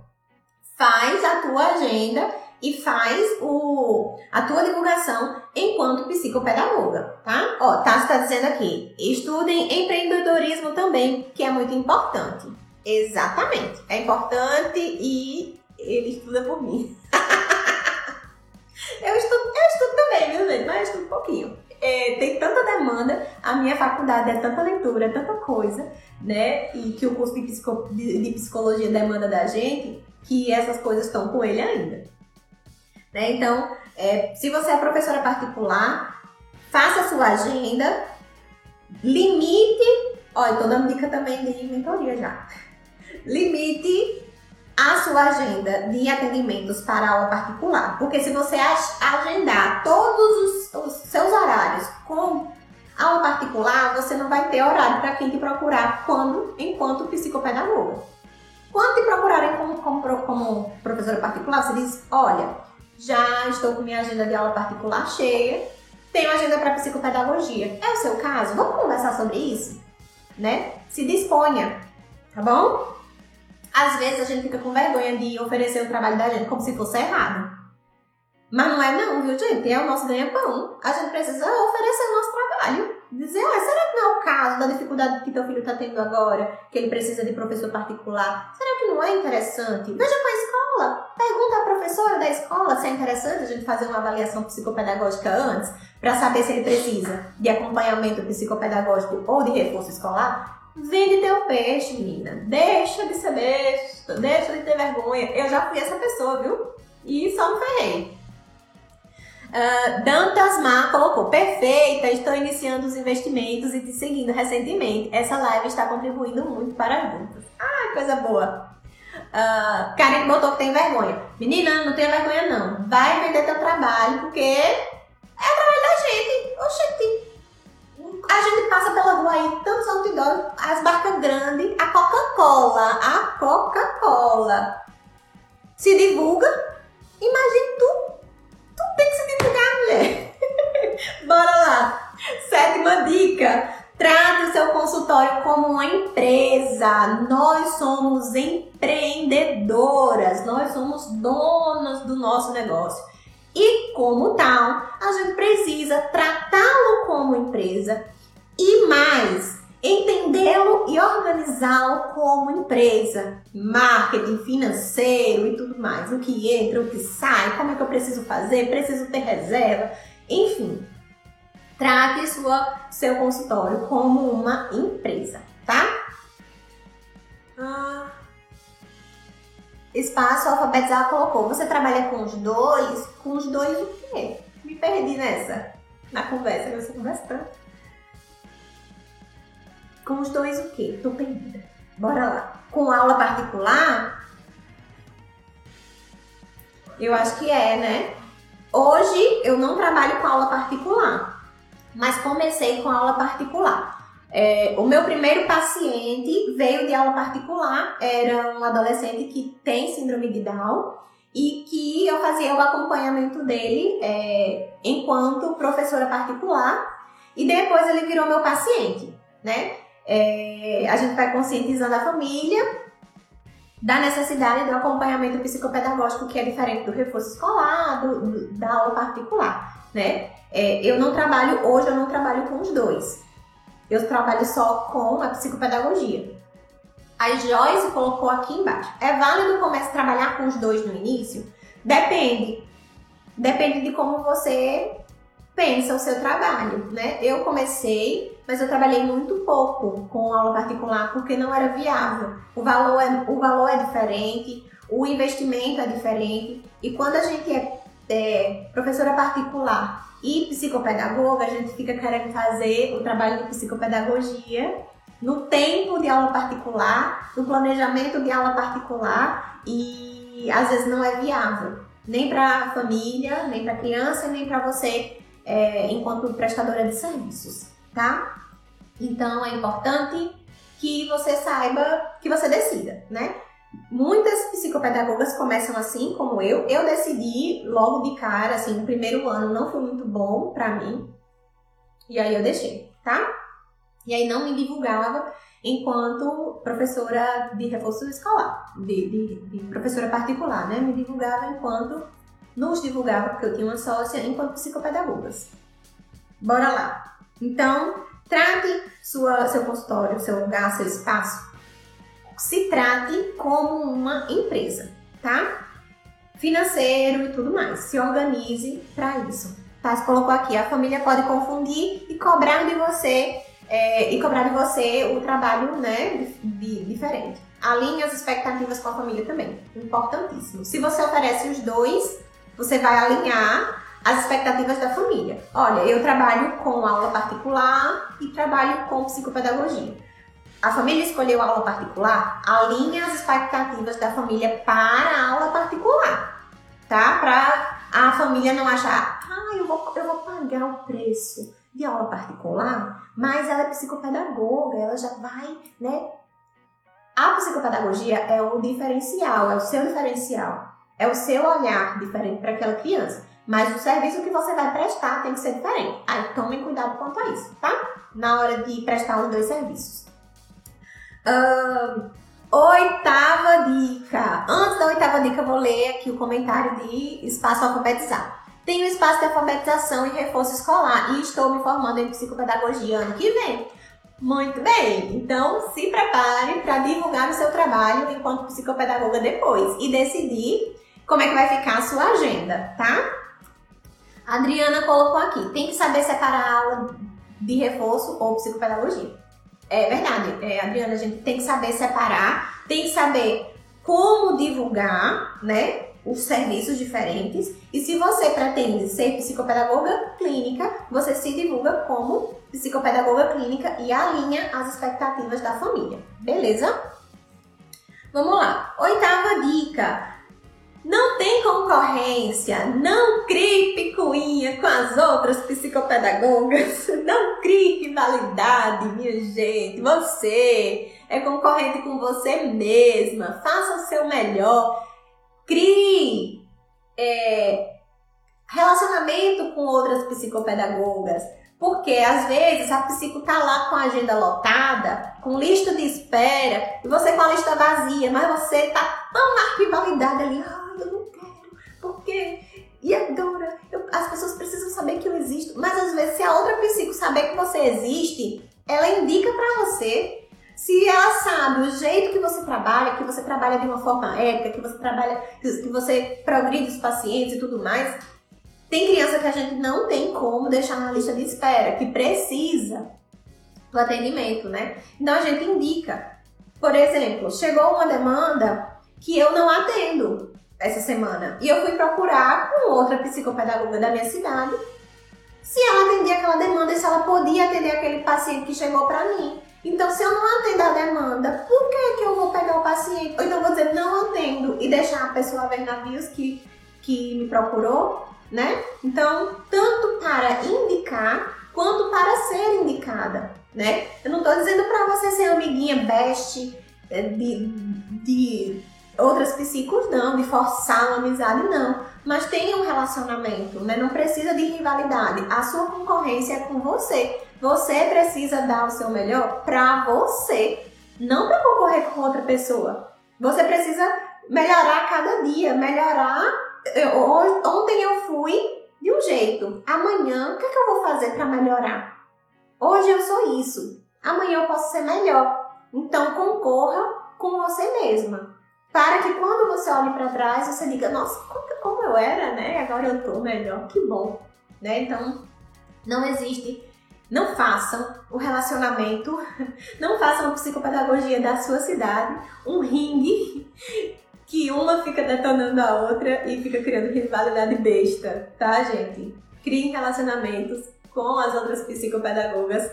faz a tua agenda e faz o, a tua divulgação enquanto psicopedagoga, tá? Ó, tá está dizendo aqui, estudem empreendedorismo também, que é muito importante. Exatamente, é importante e ele estuda por mim. eu, estudo, eu estudo também, viu, gente? Mas eu estudo um pouquinho. É, tem tanta demanda, a minha faculdade é tanta leitura, é tanta coisa, né? E que o curso de, psico, de, de psicologia demanda da gente, que essas coisas estão com ele ainda. Né? Então, é, se você é professora particular, faça a sua agenda, limite. Olha, estou dando dica também de mentoria já. Limite a sua agenda de atendimentos para aula particular. Porque se você agendar todos os, os seus horários com aula particular, você não vai ter horário para quem te procurar quando, enquanto psicopedagoga. Quando te procurarem como, como, como professora particular, você diz: olha, já estou com minha agenda de aula particular cheia, tenho agenda para psicopedagogia. É o seu caso? Vamos conversar sobre isso? Né? Se disponha, tá bom? Às vezes a gente fica com vergonha de oferecer o trabalho da gente como se fosse errado. Mas não é não, viu gente? É o nosso ganha-pão. A gente precisa oferecer o nosso trabalho. Dizer, ah, será que não é o caso da dificuldade que teu filho está tendo agora, que ele precisa de professor particular? Será que não é interessante? Veja com a escola. Pergunta à professora da escola se é interessante a gente fazer uma avaliação psicopedagógica antes, para saber se ele precisa de acompanhamento psicopedagógico ou de reforço escolar. Vende teu peixe, menina. Deixa de ser besta, deixa de ter vergonha. Eu já fui essa pessoa, viu? E só me ferrei. Uh, Dantas Mar colocou, perfeita, estou iniciando os investimentos e te seguindo recentemente. Essa live está contribuindo muito para as Dantas. Ah, coisa boa. Uh, Karen botou que tem vergonha. Menina, não tenha vergonha não. Vai vender teu trabalho, porque é o trabalho da gente. Oxente. A gente passa pela rua aí, tantos outdoors, as barcas grandes, a Coca-Cola. A Coca-Cola. Se divulga. Imagine tu Tu tem que se divulgar, mulher. Bora lá. Sétima dica. Trate o seu consultório como uma empresa. Nós somos empreendedoras, nós somos donas do nosso negócio. E como tal, a gente precisa tratá-lo como empresa e mais, entendê-lo e organizá-lo como empresa, marketing financeiro e tudo mais, o que entra, o que sai, como é que eu preciso fazer, preciso ter reserva, enfim. Trate sua, seu consultório como uma empresa, tá? Ah, espaço alfabetizar colocou. Você trabalha com os dois? Com os dois o quê? Me perdi nessa, na conversa, você conversa tanto. Com os dois o quê? Tô perdida. Bora lá. Com aula particular? Eu acho que é, né? Hoje eu não trabalho com aula particular, mas comecei com aula particular. É, o meu primeiro paciente veio de aula particular, era um adolescente que tem síndrome de Down e que eu fazia o acompanhamento dele é, enquanto professora particular e depois ele virou meu paciente, né? É, a gente vai conscientizando a família da necessidade do acompanhamento psicopedagógico, que é diferente do reforço escolar, do, do, da aula particular, né? É, eu não trabalho, hoje eu não trabalho com os dois. Eu trabalho só com a psicopedagogia. A Joyce colocou aqui embaixo. É válido começar a trabalhar com os dois no início? Depende. Depende de como você pensa o seu trabalho, né? Eu comecei, mas eu trabalhei muito pouco com aula particular porque não era viável. O valor é, o valor é diferente, o investimento é diferente e quando a gente é, é professora particular e psicopedagoga, a gente fica querendo fazer o trabalho de psicopedagogia no tempo de aula particular, no planejamento de aula particular e às vezes não é viável, nem para a família, nem para a criança, nem para você é, enquanto prestadora de serviços, tá? Então é importante que você saiba, que você decida, né? Muitas psicopedagogas começam assim, como eu. Eu decidi logo de cara, assim, no primeiro ano não foi muito bom para mim. E aí eu deixei, tá? E aí não me divulgava enquanto professora de reforço escolar, de, de, de professora particular, né? Me divulgava enquanto nos divulgava, porque eu tinha uma sócia, enquanto psicopedagogas. Bora lá! Então, trate sua, seu consultório, seu lugar, seu espaço. Se trate como uma empresa, tá? Financeiro e tudo mais. Se organize para isso. Tá? Você colocou aqui, a família pode confundir e cobrar de você é, e cobrar de você o trabalho né, de, diferente. Alinhe as expectativas com a família também. Importantíssimo. Se você oferece os dois, você vai alinhar as expectativas da família. Olha, eu trabalho com aula particular e trabalho com psicopedagogia. A família escolheu a aula particular, alinha as expectativas da família para a aula particular, tá? Para a família não achar, ah, eu vou, eu vou pagar o preço de aula particular, mas ela é psicopedagoga, ela já vai, né? A psicopedagogia é o diferencial, é o seu diferencial. É o seu olhar diferente para aquela criança. Mas o serviço que você vai prestar tem que ser diferente. Aí tomem cuidado quanto a isso, tá? Na hora de prestar os dois serviços. Uh, oitava dica. Antes da oitava dica, eu vou ler aqui o comentário de espaço alfabetizar. Tenho espaço de alfabetização e reforço escolar e estou me formando em psicopedagogia ano que vem. Muito bem, então se prepare para divulgar o seu trabalho enquanto psicopedagoga depois e decidir como é que vai ficar a sua agenda, tá? A Adriana colocou aqui, tem que saber separar a aula de reforço ou psicopedagogia. É verdade, é, Adriana, a gente tem que saber separar, tem que saber como divulgar, né? Os serviços diferentes. E se você pretende ser psicopedagoga clínica, você se divulga como psicopedagoga clínica e alinha as expectativas da família. Beleza? Vamos lá. Oitava dica. Não tem concorrência, não crie picuinha com as outras psicopedagogas, não crie rivalidade, minha gente. Você é concorrente com você mesma, faça o seu melhor, crie é, relacionamento com outras psicopedagogas. Porque às vezes a psico tá lá com a agenda lotada, com lista de espera, e você com a lista vazia, mas você tá tão na rivalidade ali, porque e agora? Eu, as pessoas precisam saber que eu existo. Mas às vezes, se a outra psico saber que você existe, ela indica para você. Se ela sabe o jeito que você trabalha, que você trabalha de uma forma ética, que você trabalha, que você progride os pacientes e tudo mais, tem criança que a gente não tem como deixar na lista de espera, que precisa do atendimento, né? Então a gente indica. Por exemplo, chegou uma demanda que eu não atendo essa semana. E eu fui procurar com outra psicopedagoga da minha cidade se ela atendia aquela demanda e se ela podia atender aquele paciente que chegou para mim. Então, se eu não atender a demanda, por que, que eu vou pegar o paciente? Ou então vou dizer, não atendo e deixar a pessoa ver navios que, que me procurou, né? Então, tanto para indicar quanto para ser indicada, né? Eu não estou dizendo para você ser amiguinha best eh, de, de outras psicos não, de forçar uma amizade não, mas tenha um relacionamento, né? Não precisa de rivalidade. A sua concorrência é com você. Você precisa dar o seu melhor para você, não para concorrer com outra pessoa. Você precisa melhorar cada dia, melhorar. Eu, ontem eu fui de um jeito. Amanhã, o que, é que eu vou fazer para melhorar? Hoje eu sou isso. Amanhã eu posso ser melhor. Então concorra com você mesma para que quando você olhe para trás, você diga, nossa, como eu era, né? Agora eu tô melhor, que bom, né? Então, Não existe. Não façam o relacionamento, não façam a psicopedagogia da sua cidade um ringue que uma fica detonando a outra e fica criando rivalidade besta, tá, gente? Criem relacionamentos com as outras psicopedagogas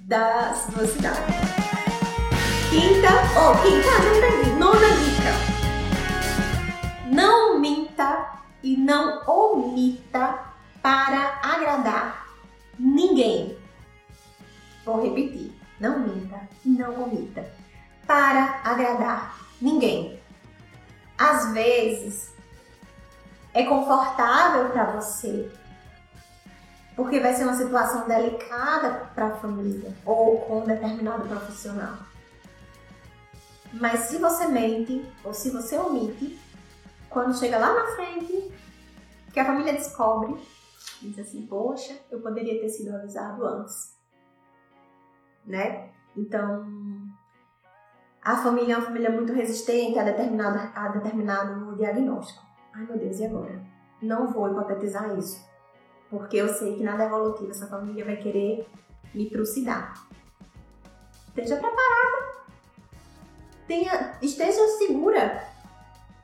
da sua cidade. Quinta, oh, quinta, não perdi, nona dica. Não minta e não omita para agradar ninguém. Vou repetir, não minta e não omita para agradar ninguém às vezes é confortável para você, porque vai ser uma situação delicada para a família ou com um determinado profissional. Mas se você mente ou se você omite, quando chega lá na frente, que a família descobre, diz assim: Poxa, eu poderia ter sido avisado antes. Né? Então, a família é uma família muito resistente a determinado, a determinado diagnóstico. Ai meu Deus, e agora? Não vou hipotetizar isso, porque eu sei que nada evolutivo essa família vai querer me trucidar. Esteja preparada, tenha, esteja segura,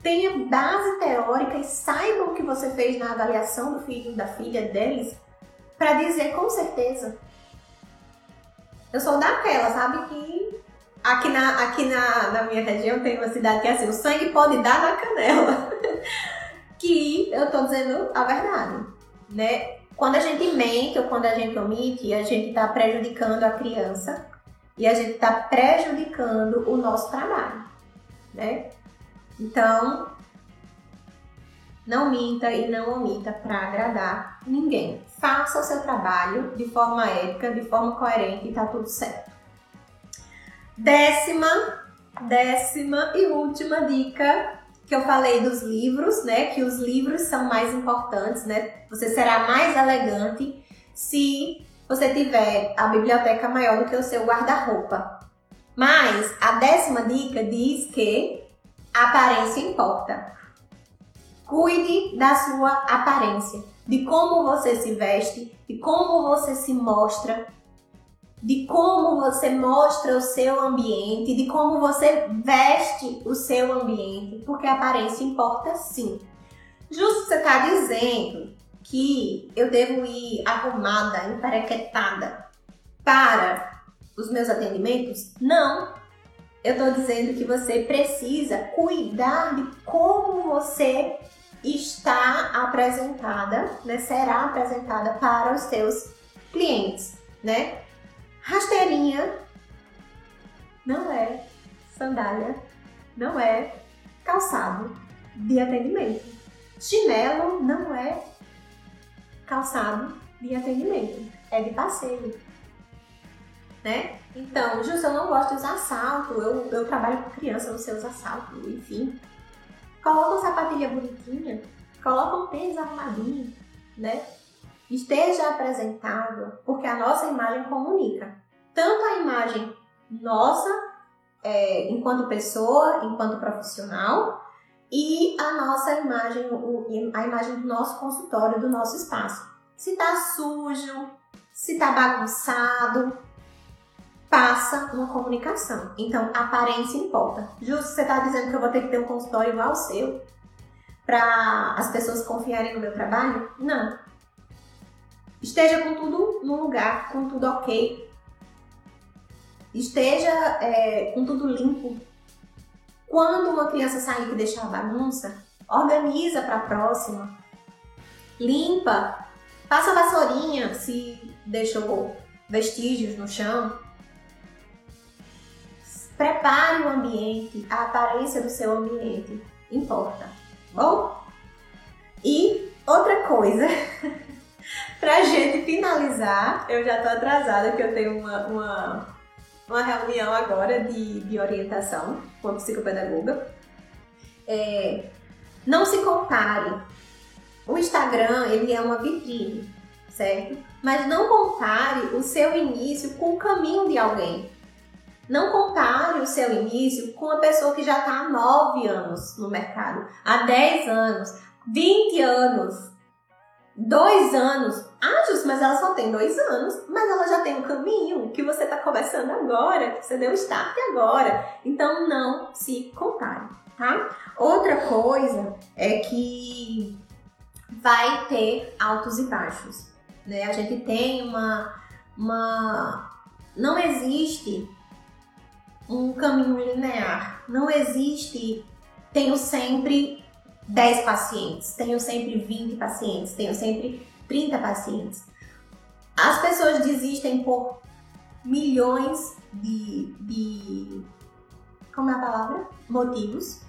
tenha base teórica e saiba o que você fez na avaliação do filho da filha deles para dizer com certeza. Eu sou daquela, sabe, que Aqui, na, aqui na, na minha região tem uma cidade que é assim, o sangue pode dar na canela. que eu tô dizendo a verdade, né? Quando a gente mente ou quando a gente omite, a gente está prejudicando a criança e a gente está prejudicando o nosso trabalho, né? Então, não minta e não omita para agradar ninguém. Faça o seu trabalho de forma ética, de forma coerente e tá tudo certo. Décima, décima e última dica que eu falei dos livros, né? Que os livros são mais importantes, né? Você será mais elegante se você tiver a biblioteca maior do que o seu guarda-roupa. Mas a décima dica diz que aparência importa. Cuide da sua aparência, de como você se veste, de como você se mostra, de como você mostra o seu ambiente, de como você veste o seu ambiente, porque a aparência importa sim. Justo você está dizendo que eu devo ir arrumada, emparequetada para os meus atendimentos? Não. Eu estou dizendo que você precisa cuidar de como você está apresentada, né? Será apresentada para os seus clientes, né? Rasteirinha não é sandália, não é calçado de atendimento. Chinelo não é calçado de atendimento, é de passeio. Né? Então, Justo, eu não gosto de usar salto, eu, eu trabalho com criança, não sei usar salto, enfim. Coloca uma sapatilha bonitinha, coloca um tênis arrumadinho, né? esteja apresentável, porque a nossa imagem comunica. Tanto a imagem nossa, é, enquanto pessoa, enquanto profissional, e a nossa imagem, a imagem do nosso consultório, do nosso espaço. Se está sujo, se está bagunçado, passa uma comunicação. Então, aparência importa. Justo, você está dizendo que eu vou ter que ter um consultório igual ao seu para as pessoas confiarem no meu trabalho? Não. Esteja com tudo no lugar, com tudo ok. Esteja é, com tudo limpo. Quando uma criança sair que deixar a bagunça, organiza para a próxima. Limpa. Passa a vassourinha se deixou vestígios no chão. Prepare o ambiente, a aparência do seu ambiente importa. Bom? E outra coisa Pra gente finalizar, eu já tô atrasada, que eu tenho uma, uma, uma reunião agora de, de orientação com a psicopedagoga. É, não se compare. O Instagram, ele é uma vitrine, certo? Mas não compare o seu início com o caminho de alguém. Não compare o seu início com uma pessoa que já está há 9 anos no mercado, há 10 anos, 20 anos Dois anos. Ah, Jus, mas ela só tem dois anos. Mas ela já tem um caminho que você está começando agora, que você deu start agora. Então não se compare, tá? Outra coisa é que vai ter altos e baixos. Né? A gente tem uma, uma. Não existe um caminho linear. Não existe. Tenho sempre 10 pacientes, tenho sempre 20 pacientes, tenho sempre 30 pacientes. As pessoas desistem por milhões de, de como é a palavra? Motivos.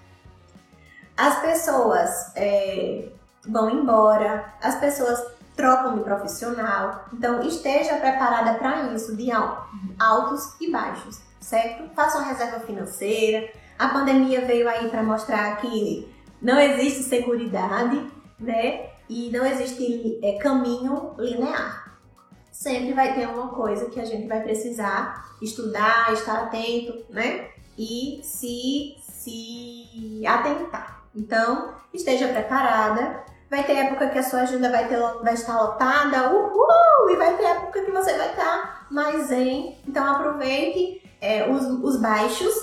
As pessoas é, vão embora, as pessoas trocam de profissional. Então, esteja preparada para isso, de altos e baixos, certo? Uma reserva financeira. A pandemia veio aí para mostrar que não existe seguridade, né? E não existe é, caminho linear. Sempre vai ter uma coisa que a gente vai precisar estudar, estar atento, né? E se, se atentar. Então, esteja preparada. Vai ter época que a sua agenda vai, ter, vai estar lotada, uhul! E vai ter época que você vai estar mais zen. Então, aproveite é, os, os baixos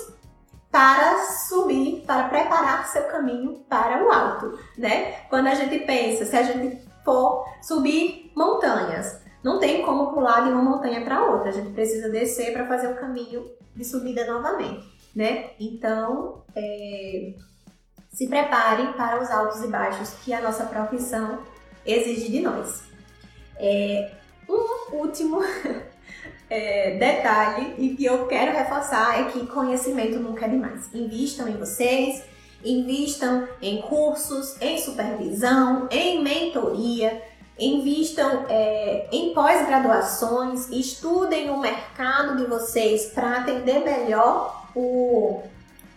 para subir, para preparar seu caminho para o alto, né? Quando a gente pensa, se a gente for subir montanhas, não tem como pular de uma montanha para outra, a gente precisa descer para fazer o caminho de subida novamente, né? Então, é, se prepare para os altos e baixos que a nossa profissão exige de nós. É, um último é, detalhe e que eu quero reforçar é que conhecimento nunca é demais. Invistam em vocês, invistam em cursos, em supervisão, em mentoria, invistam é, em pós-graduações, estudem o mercado de vocês para atender melhor o,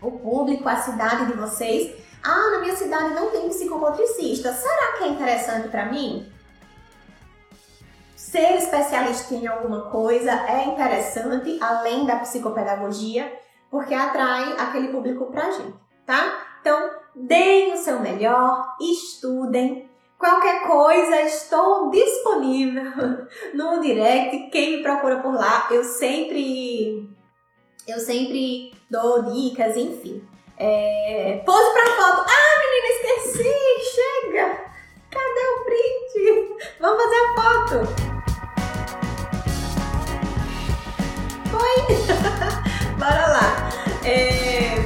o público, a cidade de vocês. Ah, na minha cidade não tem psicomotricista. Será que é interessante para mim? Ser especialista em alguma coisa é interessante, além da psicopedagogia, porque atrai aquele público pra gente, tá? Então, deem o seu melhor, estudem. Qualquer coisa, estou disponível no direct. Quem me procura por lá, eu sempre eu sempre dou dicas, enfim. É, pose pra foto. Ah, menina, esqueci! Chega! Cadê o print? Vamos fazer a foto! Oi! Bora lá. É...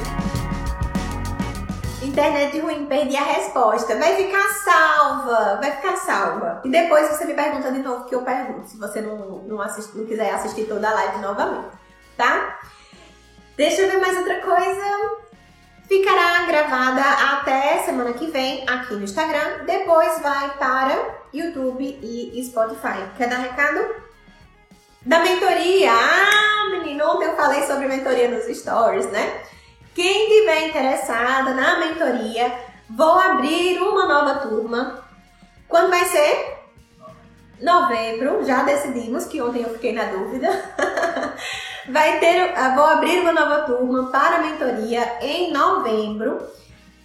Internet ruim, perdi a resposta. Vai ficar salva, vai ficar salva. E depois você me pergunta de novo que eu pergunto, se você não, não, não quiser assistir toda a live novamente, tá? Deixa eu ver mais outra coisa. Ficará gravada até semana que vem aqui no Instagram. Depois vai para YouTube e Spotify. Quer dar recado? Da mentoria. Ah, menino, ontem eu falei sobre mentoria nos stories, né? Quem tiver interessada na mentoria, vou abrir uma nova turma. Quando vai ser? Novembro, já decidimos que ontem eu fiquei na dúvida. vai ter, ah, vou abrir uma nova turma para mentoria em novembro.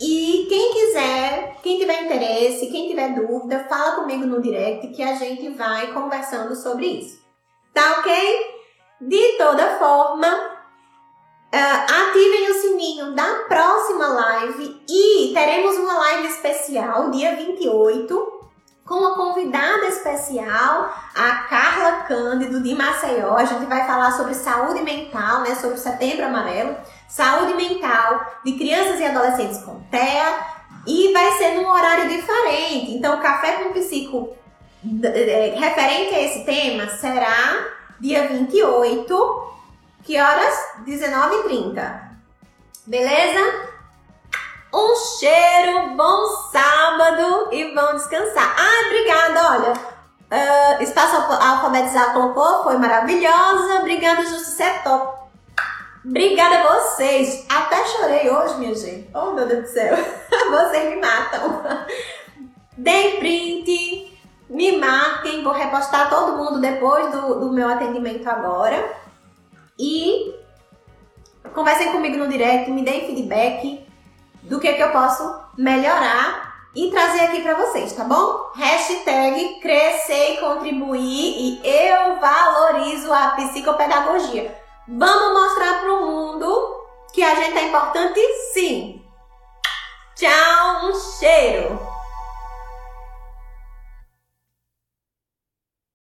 E quem quiser, quem tiver interesse, quem tiver dúvida, fala comigo no direct que a gente vai conversando sobre isso. Tá ok? De toda forma, uh, ativem o sininho da próxima live e teremos uma live especial dia 28 com uma convidada especial, a Carla Cândido de Maceió. A gente vai falar sobre saúde mental, né, sobre o Setembro Amarelo, saúde mental de crianças e adolescentes com TEA e vai ser num horário diferente. Então, Café com Psico é, referente a esse tema será dia 28, que horas? 19h30. Beleza? Um cheiro, bom sábado e vão descansar. Ah, obrigada, olha. Uh, espaço alfabetizado colocou, foi maravilhosa. Obrigada, Justo, é top. Obrigada a vocês. Até chorei hoje, minha gente. Oh, meu Deus do céu. vocês me matam. Dei print me marquem, vou repostar todo mundo depois do, do meu atendimento agora. E conversem comigo no direct, me deem feedback do que, que eu posso melhorar e trazer aqui para vocês, tá bom? Hashtag crescer e contribuir e eu valorizo a psicopedagogia. Vamos mostrar pro mundo que a gente é importante sim. Tchau, um cheiro!